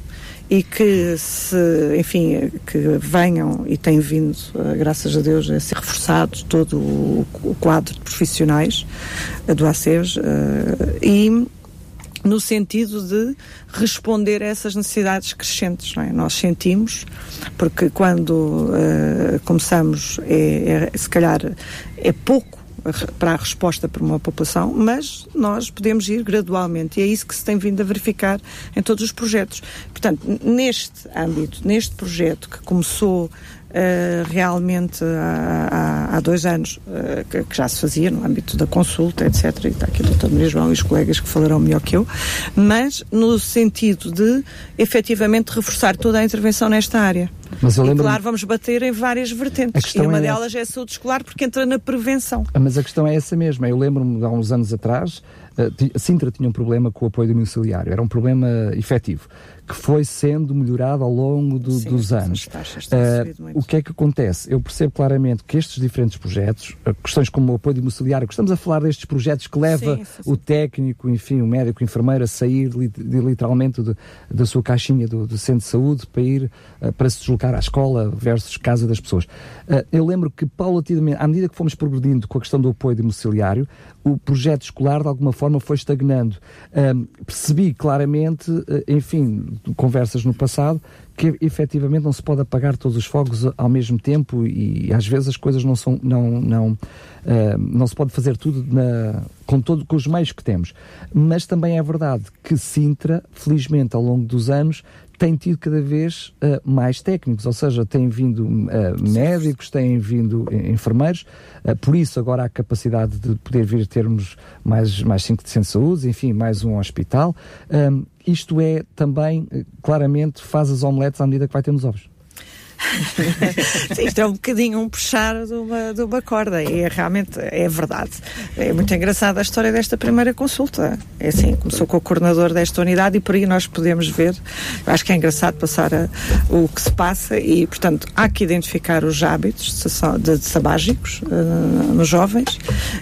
e que se, enfim, que venham e têm vindo, uh, graças a Deus, a ser reforçado todo o, quadro de profissionais uh, do ACES e no sentido de responder a essas necessidades crescentes. É? Nós sentimos, porque quando uh, começamos, é, é, se calhar é pouco para a resposta para uma população, mas nós podemos ir gradualmente e é isso que se tem vindo a verificar em todos os projetos. Portanto, neste âmbito, neste projeto que começou realmente há, há, dois anos uh, que, que, já se fazia no âmbito da consulta, etc. E está aqui o Dr. Maria João e os colegas que falarão melhor que eu, mas no sentido de efetivamente reforçar toda a intervenção nesta área. Mas eu lembro... E claro, vamos bater em várias vertentes. E uma é delas essa. é a saúde escolar porque entra na prevenção. Ah, mas a questão é essa mesma. Eu lembro-me há uns anos atrás, uh, Sintra tinha um problema com o apoio domiciliário. Era um problema efetivo que foi sendo melhorado ao longo do, Sim, dos anos. Uh, o que é que acontece? Eu percebo claramente que estes diferentes projetos, uh, questões como o apoio domiciliário, que estamos a falar destes projetos que leva sim, sim, sim. o técnico, enfim, o médico, o enfermeiro a sair de, literalmente de, da sua caixinha do, do, centro de saúde para ir uh, para se deslocar à escola versus casa das pessoas. eu lembro que paulatinamente, à medida que fomos progredindo com a questão do apoio domiciliário, o projeto escolar de alguma forma foi estagnando. percebi claramente, enfim, conversas no passado que efetivamente não se pode apagar todos os fogos ao mesmo tempo e às vezes as coisas não são não não não se pode fazer tudo na, com todo com os meios que temos mas também é verdade que Sintra felizmente ao longo dos anos tem tido cada vez uh, mais técnicos, ou seja, têm vindo uh, médicos, têm vindo enfermeiros, uh, por isso agora há capacidade de poder vir termos mais, mais cinco de saúde, enfim, mais um hospital. isto é também, claramente, faz as omeletes à medida que vai tendo os ovos. Isto é um bocadinho um puxar de uma, de uma corda e é, realmente é verdade. É muito engraçada a história desta primeira consulta. É assim, começou com o coordenador desta unidade e por aí nós podemos ver. Acho que é engraçado passar a, o que se passa e, portanto, há que identificar os hábitos de, de sabágicos uh, nos jovens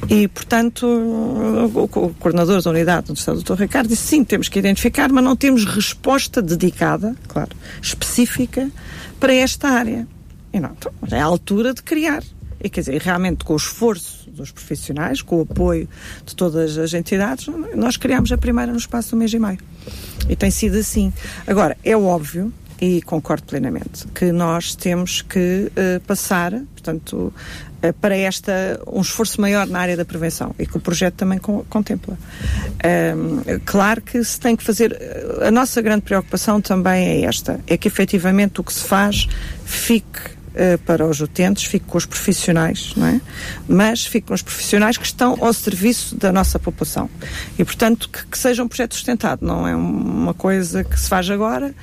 e, portanto, o, o, coordenador da unidade, o Dr. Ricardo, disse sim, temos que identificar, mas não temos resposta dedicada, claro, específica para esta área. E não, então, é a altura de criar. E quer dizer, realmente com o esforço dos profissionais, com o apoio de todas as entidades, nós criámos a primeira no espaço do mês e meio. E tem sido assim. Agora, é óbvio e concordo plenamente que nós temos que uh, passar, portanto, uh, para esta um esforço maior na área da prevenção e que o projeto também co contempla. Um, claro que se tem que fazer, a nossa grande preocupação também é esta, é que efetivamente o que se faz fique para os utentes, fique com os profissionais, não é? Mas fique com os profissionais que estão ao serviço da nossa população. E, portanto, que, que seja um projeto sustentado, não é uma coisa que se faz agora,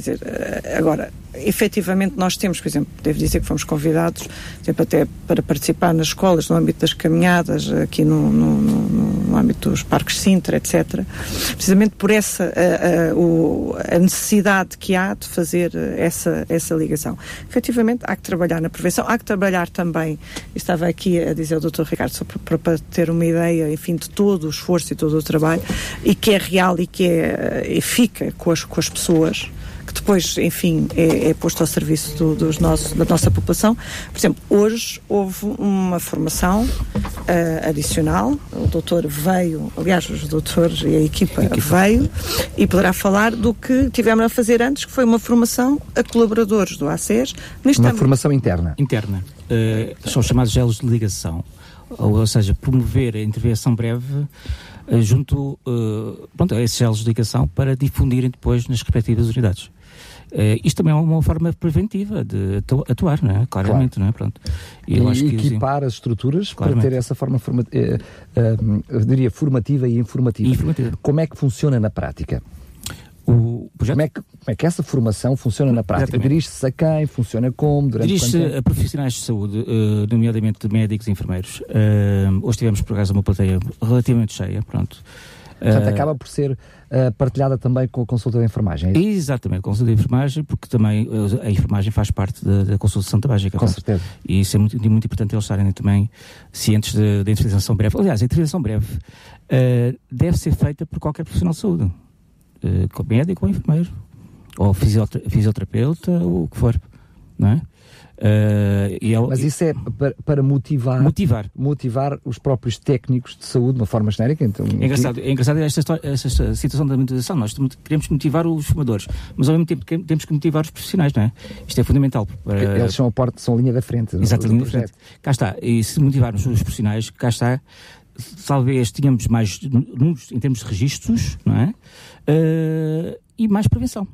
Quer dizer, eh, agora, efetivamente nós temos, por exemplo, devo dizer que fomos convidados, exemplo, até para participar nas escolas, no âmbito das caminhadas, aqui no, no, no, no âmbito dos parques Sintra, etc., precisamente por essa, a, a, o, a, necessidade que há de fazer essa, essa ligação. Efetivamente, há que trabalhar na prevenção, há que trabalhar também, estava aqui a dizer o Dr. Ricardo, só para, para ter uma ideia, enfim, de todo o esforço e todo o trabalho, e que é real e que é, e fica com as, com as pessoas, que depois, enfim, é, é posto ao serviço do, dos nossos, da nossa população. Por exemplo, hoje houve uma formação uh, adicional, o doutor veio, aliás, os doutores e a equipa, equipa, veio e poderá falar do que tivemos a fazer antes, que foi uma formação a colaboradores do ACES. Uma formação interna. Interna. Uh, são chamados gelos de ligação, ou, ou seja, promover a intervenção breve uh, junto uh, pronto, a esses gelos de ligação para difundirem depois nas respectivas unidades. Uh, isto também é uma forma preventiva de atuar, não é? Claramente, claro. não é? Pronto. E, e acho que equipar as estruturas Claramente. para ter essa forma, forma, eu diria, formativa e informativa. e informativa. Como é que funciona na prática? O projeto... como, é que, como é que essa formação funciona na prática? Dirige-se a quem? Funciona como? Dirige-se a profissionais de saúde, uh, nomeadamente médicos e enfermeiros. Uh, hoje tivemos, por acaso, uma plateia relativamente cheia, pronto. Portanto, uh, acaba por ser uh, partilhada também com a consulta de enfermagem. É exatamente, a consulta de enfermagem, porque também uh, a enfermagem faz parte da, da consulta básica. Com certeza. E isso é muito, muito importante eles estarem também cientes da intervenção breve. Aliás, a intervenção breve deve ser feita por qualquer profissional de saúde, uh, médico ou enfermeiro, ou fisioterapeuta, ou o que for, não é? Uh, é, Mas isso é para, para, motivar, motivar motivar os próprios técnicos de saúde de uma forma genérica. Então, é engraçado, é engraçado esta, história, esta situação da motivação. Nós queremos motivar os fumadores, mas ao mesmo tempo temos que motivar os profissionais, não é? Isto é fundamental. Para... Eles são a porta, são a linha da frente. Exato, linha da frente. Cá está. E se motivarmos os profissionais, cá está. Talvez tenhamos mais números em termos de registros, não é? Uh, e mais prevenção.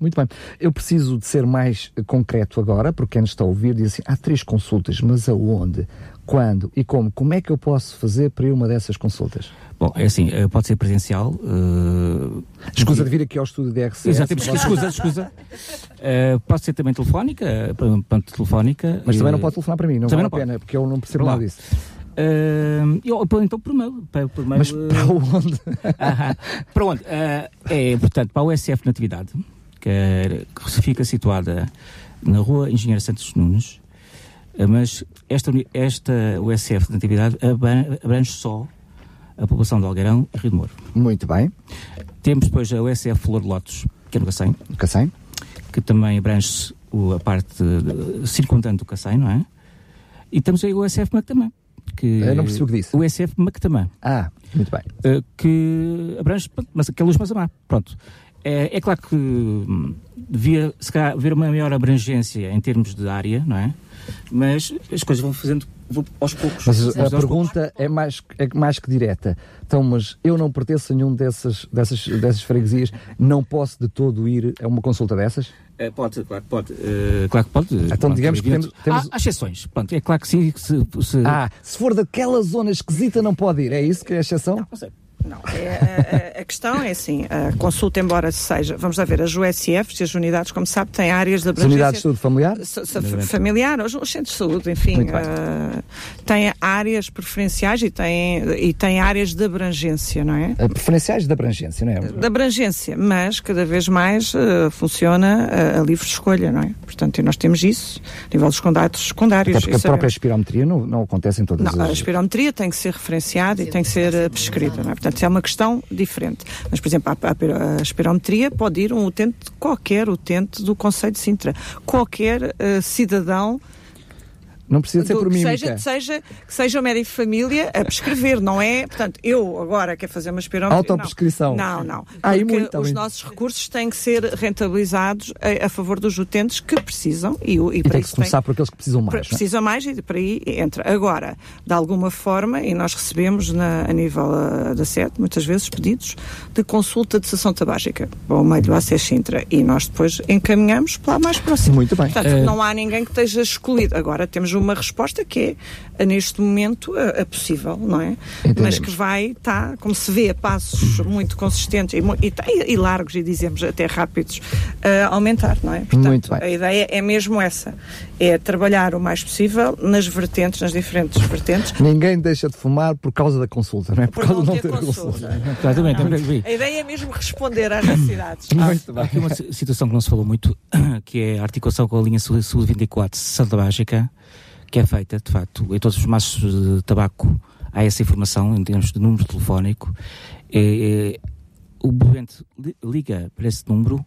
Muito bem. Eu preciso de ser mais concreto agora, porque quem nos está a ouvir diz assim: há três consultas, mas aonde? Quando e como? Como é que eu posso fazer para ir uma dessas consultas? Bom, é assim, eh, pode ser presencial. Uh... Escusa de vir aqui ao estúdio da RCS. Exatamente, escusa, escusa. Uh, pode ser também telefónica, ponto telefónica. Mas também não pode telefonar para mim, não também vale não a pena, porque eu não percebo nada disso. Uh, eu, então por mail. Por mail Mas para onde? uh, para onde? Uh, é, portanto, para o SF Natividade que, é, que fica situada na rua Engenheiro Santos Nunes, eh, mas esta, esta USF de atividade abrange só a população de Algarão e Rio de Moro. Muito bem. Temos depois a USF Flor de Lotos, que é no Cacém. Cacém. Que também abrange a parte circundante do Cacém, não é? E temos a USF Mactamã. Que, Eu não percebi o que disse. O USF Mactamã. Ah, muito bem. Eh, que abrange, mas aquela luz Mazamá. Pronto. É, é claro que hum, devia, se calhar, haver uma maior abrangência em termos de área, não é? Mas as coisas vão fazendo vou, aos poucos. Mas a pergunta é mais, é mais que direta. Então, mas eu não pertenço a nenhum dessas, dessas, dessas freguesias, não posso de todo ir a uma consulta dessas? É, pode, claro que pode. Uh, claro que pode. Então, pronto, digamos que temos, temos... Há, há exceções. Pronto, é claro que sim. Se, se... Ah, se for daquela zona esquisita, não pode ir. É isso que é a exceção? Não, não sei. Não, é, questão é assim, a consulta, embora seja, vamos lá ver, as USFs e as unidades, como sabe, têm áreas de abrangência... As unidades de saúde familiar? familiar, os, os, centros de saúde, enfim, uh, têm áreas preferenciais e têm, e têm áreas de abrangência, não é? Uh, preferenciais de abrangência, não é? De abrangência, mas cada vez mais uh, funciona a, a, livre escolha, não é? Portanto, nós temos isso a nível dos condatos secundários. Até porque a própria espirometria não, não acontece em todas não, as... a espirometria tem que ser referenciada e tem que ser prescrita, não é? Portanto, é uma questão diferente. Mas, por exemplo, a, a, a espirometria pode ir um utente, qualquer utente do Conselho de Sintra, qualquer uh, cidadão não precisa ser por mim. Seja, seja, que seja o médico de família a prescrever, não é? Portanto, eu agora quero fazer uma espirometria. Autoprescrição. Não, não. Ah, porque muito, os nossos recursos têm que ser rentabilizados a, a, favor dos utentes que precisam. E, e, e tem que se começar tem, por aqueles que precisam mais. É? Precisam mais e por aí entra. Agora, de alguma forma, e nós recebemos na, a nível uh, da SED, muitas vezes, pedidos de consulta de sessão tabágica ao meio do ACES Sintra. E nós depois encaminhamos para a mais próxima. Muito bem. Portanto, uh... não há ninguém que esteja excluído. Agora temos uma resposta que é, neste momento, a, a possível, não é? Entendemos. Mas que vai, está, como se vê, a passos muito consistentes e, e, e largos, e dizemos até rápidos, a aumentar, não é? Portanto, muito bem. a ideia é mesmo essa, é trabalhar o mais possível nas vertentes, nas diferentes vertentes. Ninguém deixa de fumar por causa da consulta, não é? Por, por causa de não ter consulta. consulta. Exatamente. A ideia é mesmo responder às necessidades. Muito bem. Há aqui uma situação que não se falou muito, que é a articulação com a linha Saúde 24, Santa Básica, que é feita, de facto, em todos os maços de tabaco há essa informação em termos de número telefónico. É, é, o doente liga para esse número,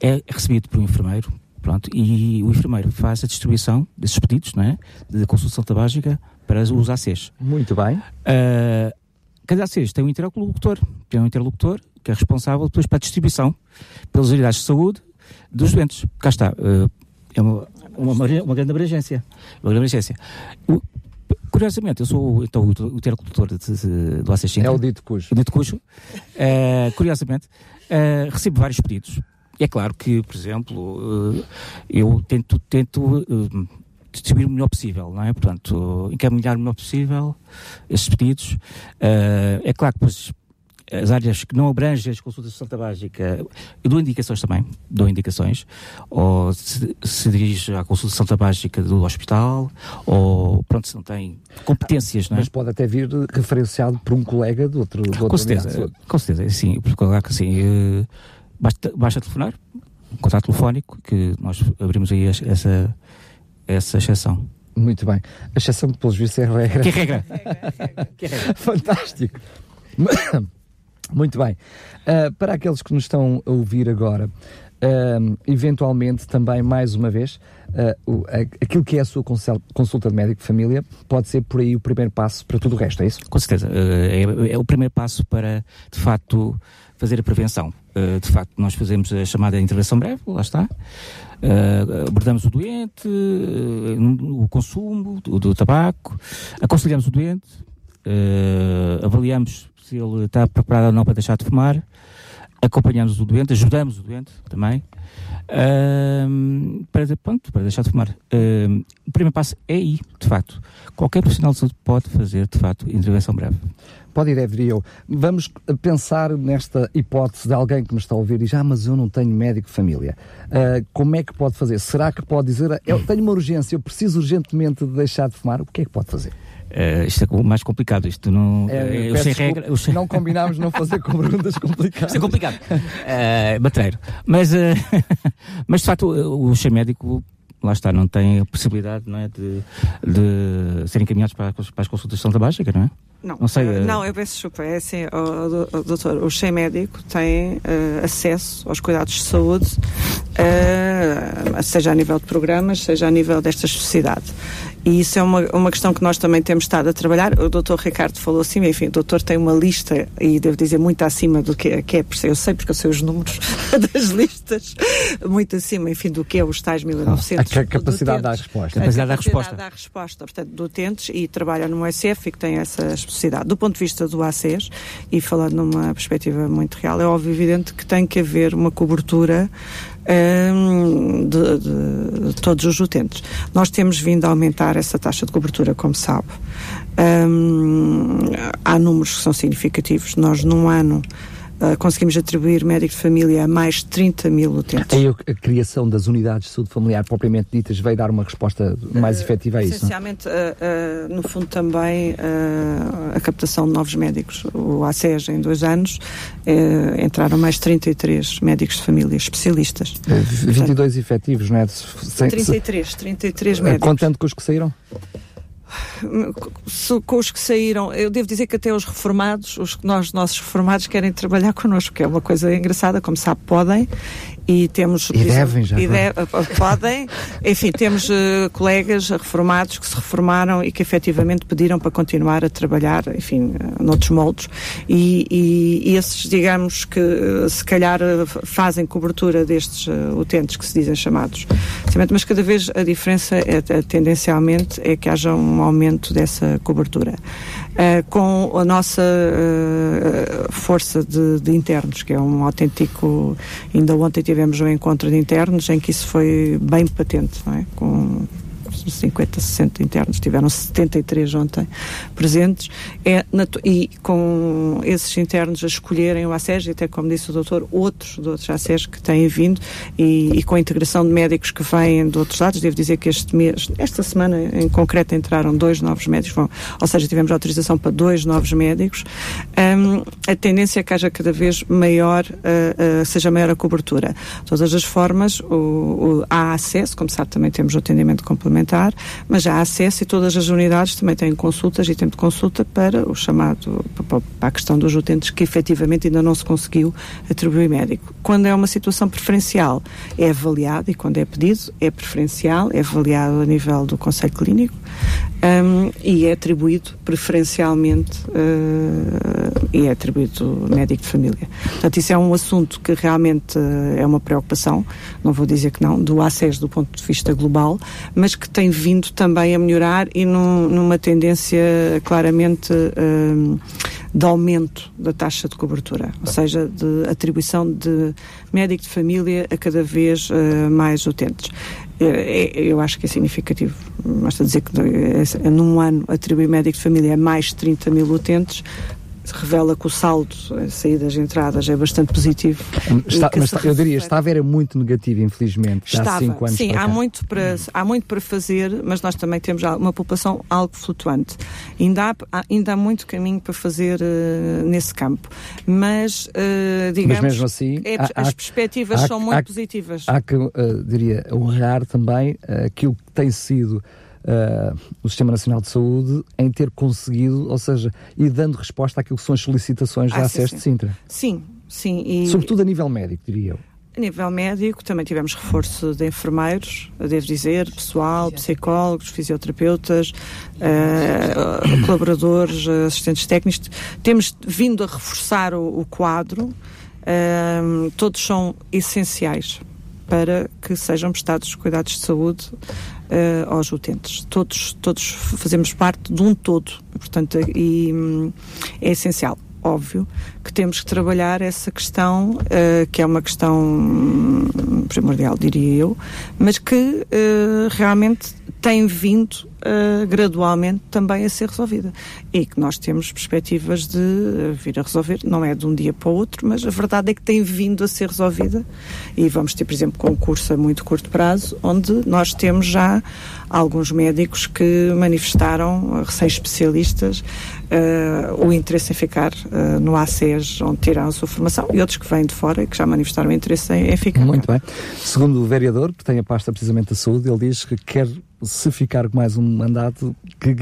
é recebido por um enfermeiro, pronto, e o enfermeiro faz a distribuição desses pedidos, não é? De consultação tabágica para os ACs. Muito bem. Uh, cada ACs tem um interlocutor, tem um interlocutor que é responsável depois para a distribuição pelas unidades de saúde dos doentes. Cá está. Uh, é uma, uma, uma grande abrangência. Uma grande abrangência. O, curiosamente, eu sou então, o, interlocutor do ACX. É o dito cujo. O dito cujo. Uh, curiosamente, uh, recebo vários pedidos. E é claro que, por exemplo, uh, eu tento, tento distribuir o melhor possível, não é? Portanto, encaminhar o melhor possível esses pedidos. é claro que depois as áreas que não abrangem as consultas de Santa Básica, eu dou indicações também, dou indicações, ou se, se dirige à consulta de Santa Básica do hospital, ou pronto, se não tem competências, não é? Mas pode até vir referenciado por um colega do outro, do com certeza, com certeza, sim, porque claro que assim, eh, basta, basta telefonar, um contato telefónico, que nós abrimos aí essa, essa exceção. Muito bem. A exceção, pelos vistos, é regra. Que regra? que regra. Fantástico. Muito bem. Uh, para aqueles que nos estão a ouvir agora, uh, eventualmente também, mais uma vez, uh, o, aquilo que é a sua consulta de médico de família pode ser por aí o primeiro passo para tudo o resto, é isso? Com certeza. É, é, o primeiro passo para, de facto, fazer a prevenção. de facto, nós fazemos a chamada intervenção breve, lá está. Uh, abordamos o doente, o consumo do, do, tabaco, aconselhamos o doente, avaliamos se ele está preparado ou não para deixar de fumar, acompanhamos o doente, ajudamos o doente também, uh, para, pronto, para deixar de fumar. O primeiro passo é aí, de facto. Qualquer profissional de saúde pode fazer, de facto, intervenção breve. Pode e deve, eu. Vamos pensar nesta hipótese de alguém que me está a ouvir e diz, ah, mas eu não tenho médico de família. Uh, como é que pode fazer? Será que pode dizer, eu tenho uma urgência, eu preciso urgentemente de deixar de fumar? O que é que pode fazer? Uh, isto é mais complicado. Isto não. É, eu sei regra. Eu sei... Não combinámos não fazer com perguntas complicadas. Isto é complicado. Uh, batreiro. Mas, uh, mas de facto, o, o médico lá está, não tem a possibilidade não é, de, de serem encaminhados para, para as consultas de Santa Básica, não é? Não, não, sei, uh, não, eu peço desculpa. É assim, o, o, doutor, o chefe médico tem uh, acesso aos cuidados de saúde, uh, seja a nível de programas, seja a nível desta sociedade. E isso é uma, uma questão que nós também temos estado a trabalhar. O doutor Ricardo falou assim, enfim, o doutor tem uma lista, e devo dizer, muito acima do que, é, que é, eu sei porque eu sei os números das listas, muito acima, enfim, do que é os tais 1900. A capacidade da resposta. A capacidade da resposta. da resposta, portanto, do utentes, e trabalha no SF e que tem essa especificidade. Do ponto de vista do ACES, e falando numa perspectiva muito real, é óbvio evidente que tem que haver uma cobertura um, de, de, todos os utentes. Nós temos vindo a aumentar essa taxa de cobertura, como sabe. Um, há números que são significativos. Nós, num ano, uh, conseguimos atribuir médico de família a mais de 30 mil utentes. A, a criação das unidades de saúde familiar propriamente ditas veio dar uma resposta mais uh, efetiva a isso? Essencialmente, uh, no fundo também a captação de novos médicos. O ACES em dois anos entraram mais de 33 médicos de família, especialistas. 22 Portanto, efetivos, não é? Sem, 33, 33 médicos. Contando com os que saíram? Com os que saíram, eu devo dizer que até os reformados, os nós, nossos reformados querem trabalhar connosco, que é uma coisa engraçada, como sabe, podem, e temos e devem já e de, podem. Enfim temos uh, colegas reformados que se reformaram e que efetivamente pediram para continuar a trabalhar enfim uh, noutros moldes. E, e, e esses digamos que uh, se calhar fazem cobertura destes utentes que se dizem chamados. Mas cada vez a diferença é, é, tendencialmente é que haja um aumento dessa cobertura uh, com a nossa uh, força de, de, internos, que é um autêntico. Ainda ontem tivemos um encontro de internos em que isso foi bem patente, não é? Com 50, 60 internos, tiveram 73 ontem presentes, é, e com esses internos a escolherem o ACES, e até como disse o doutor, outros de outros ACES que têm vindo, e, e, com a integração de médicos que vêm de outros lados, devo dizer que este mês, esta semana em concreto, entraram dois novos médicos, vão, ou seja, tivemos autorização para dois novos médicos, um, a tendência é que haja cada vez maior, uh, uh, seja maior a cobertura. De todas as formas, o, o, há acesso, como sabe, também temos o atendimento complementar mas há acesso e todas as unidades também têm consultas e tempo de consulta para o chamado, para a questão dos utentes que efetivamente ainda não se conseguiu atribuir médico. Quando é uma situação preferencial, é avaliado e quando é pedido, é preferencial, é avaliado a nível do Conselho Clínico um, e é atribuído preferencialmente uh, e é atribuído médico de família. Portanto, isso é um assunto que realmente uh, é uma preocupação, não vou dizer que não, do ACES do ponto de vista global, mas que tem vindo também a melhorar e num, numa tendência claramente uh, de aumento da taxa de cobertura, ou seja, de atribuição de médico de família a cada vez uh, mais utentes. É, eu acho que é significativo. Basta dizer que é, num ano atribuir médico de família a mais de 30 mil utentes, revela que o saldo, saídas e entradas, é bastante positivo. Está, mas está, eu diria, estava era muito negativo, infelizmente, estava, há cinco anos. Sim, há muito, para, há muito para fazer, mas nós também temos uma população algo flutuante. Ainda há, ainda há muito caminho para fazer uh, nesse campo. Mas, uh, digamos, mas mesmo assim, é, há, as perspectivas há, são muito positivas. Há que, uh, diria, honrar também aquilo que tem sido uh, o Sistema Nacional de Saúde em ter conseguido, ou seja, e dando resposta àquilo que são as solicitações ah, da ACES de Sintra. Sim, sim. E... Sobretudo a nível médico, diria eu. A nível médico, também tivemos reforço de enfermeiros, devo dizer, pessoal, psicólogos, fisioterapeutas, uh, colaboradores, assistentes técnicos. Temos vindo a reforçar o, o quadro. Uh, todos são essenciais para que sejam prestados cuidados de saúde uh, aos utentes. Todos, todos fazemos parte de um todo, portanto, e hum, é essencial óbvio que temos que trabalhar essa questão, uh, que é uma questão hum, primordial, diria eu, mas que uh, realmente tem vindo uh, gradualmente também a ser resolvida. E que nós temos perspectivas de uh, vir a resolver, não é de um dia para o outro, mas a verdade é que tem vindo a ser resolvida. E vamos ter, por exemplo, concurso a muito curto prazo, onde nós temos já alguns médicos que manifestaram, uh, recém-especialistas, o interesse em ficar no ACES, onde tiraram a sua formação, e outros que vêm de fora e que já manifestaram o interesse em, em ficar. Muito bem. Segundo o vereador, que tem a pasta precisamente da saúde, ele diz que quer se ficar com mais um mandato, que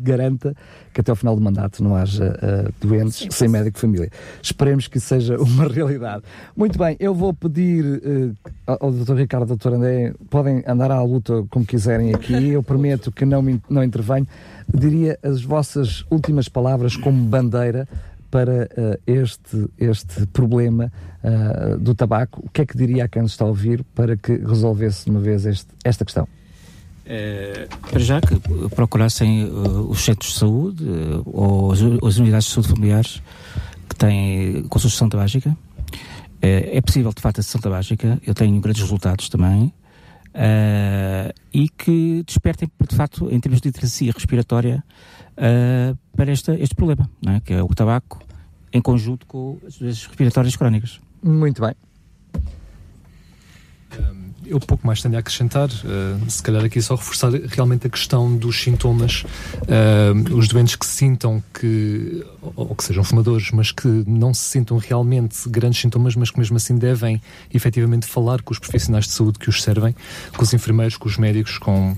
garanta que até ao final do mandato não haja uh, doentes Sim, sem médico de família. Esperemos que isso seja uma realidade. Muito bem, eu vou pedir uh, ao Dr. Ricardo e Dr. André, podem andar à luta como quiserem aqui, eu prometo que não, me, não intervenho. Diria as vossas últimas palavras como bandeira para uh, este, este problema uh, do tabaco, o que é que diria a quem nos está a ouvir para que resolvesse de uma vez este, esta questão? É, para já que procurassem uh, os centros de saúde uh, ou as, as, unidades de saúde familiares que têm consultação tabágica. É, é possível, de facto, a sessão tabágica. Eu tenho grandes resultados também. Uh, e que despertem, de facto, em termos de literacia respiratória, para esta, este problema, é? que é o tabaco em conjunto com as doenças respiratórias crónicas. Muito bem. Eu pouco mais tenho a acrescentar, uh, se calhar aqui só reforçar realmente a questão dos sintomas, uh, os doentes que sintam que, ou, que sejam fumadores, mas que não se sintam realmente grandes sintomas, mas que mesmo assim devem efetivamente falar com os profissionais de saúde que os servem, com os enfermeiros, com os médicos, com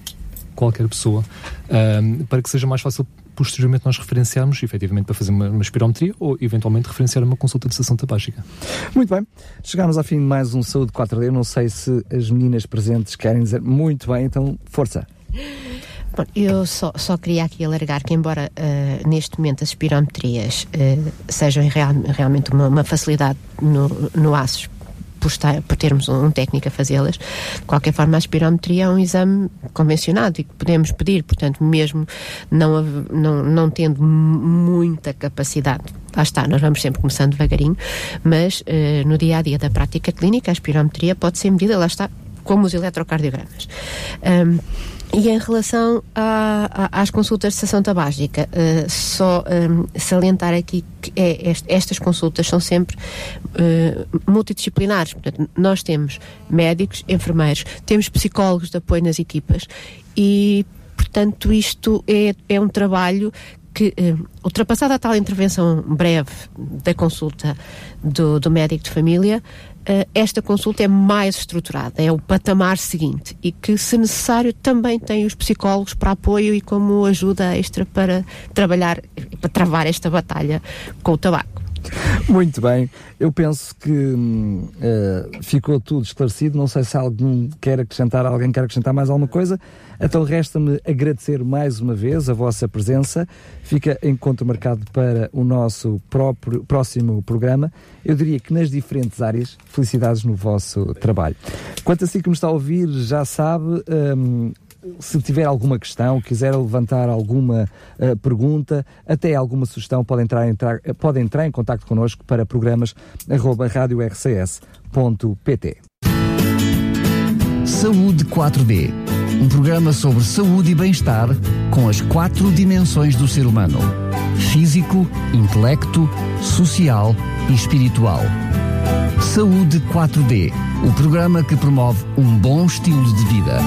qualquer pessoa, uh, para que seja mais fácil posteriormente nós referenciarmos, efetivamente, para fazer uma, uma espirometria ou, eventualmente, referenciar uma consulta de sessão tabágica. Muito bem. Chegamos ao fim de mais um Saúde 4D. Não sei se as meninas presentes querem dizer muito bem, então, força. Bom, eu só, só queria aqui alargar que, embora uh, neste momento as espirometrias uh, sejam real, realmente uma, uma facilidade no, no ASUS por, estar, por termos um, técnico a fazê-las. De qualquer forma, a espirometria é um exame convencionado e que podemos pedir, portanto, mesmo não, não, não tendo muita capacidade lá está, nós vamos sempre começando devagarinho, mas uh, no dia a dia da prática clínica, a espirometria pode ser medida, lá está, como os eletrocardiogramas. Um, e em relação a, a, às consultas de sessão tabágica, uh, só um, salientar aqui que é, est, estas consultas são sempre uh, multidisciplinares. Portanto, nós temos médicos, enfermeiros, temos psicólogos de apoio nas equipas e, portanto, isto é, é um trabalho que, uh, ultrapassada a tal intervenção breve da consulta do, do médico de família, esta consulta é mais estruturada, é o patamar seguinte e que, se necessário, também tem os psicólogos para apoio e como ajuda extra para trabalhar, para travar esta batalha com o tabaco. Muito bem, eu penso que uh, ficou tudo esclarecido. Não sei se alguém quer acrescentar, alguém quer acrescentar mais alguma coisa. Então resta-me agradecer mais uma vez a vossa presença. Fica encontro marcado para o nosso próprio, próximo programa. Eu diria que nas diferentes áreas, felicidades no vosso trabalho. Quanto a si que me está a ouvir, já sabe. Um, se tiver alguma questão, quiser levantar alguma uh, pergunta, até alguma sugestão, pode entrar, entrar, pode entrar em contato connosco para programas radiorcs.pt. Saúde 4D. Um programa sobre saúde e bem-estar com as quatro dimensões do ser humano: físico, intelecto, social e espiritual. Saúde 4D. O programa que promove um bom estilo de vida.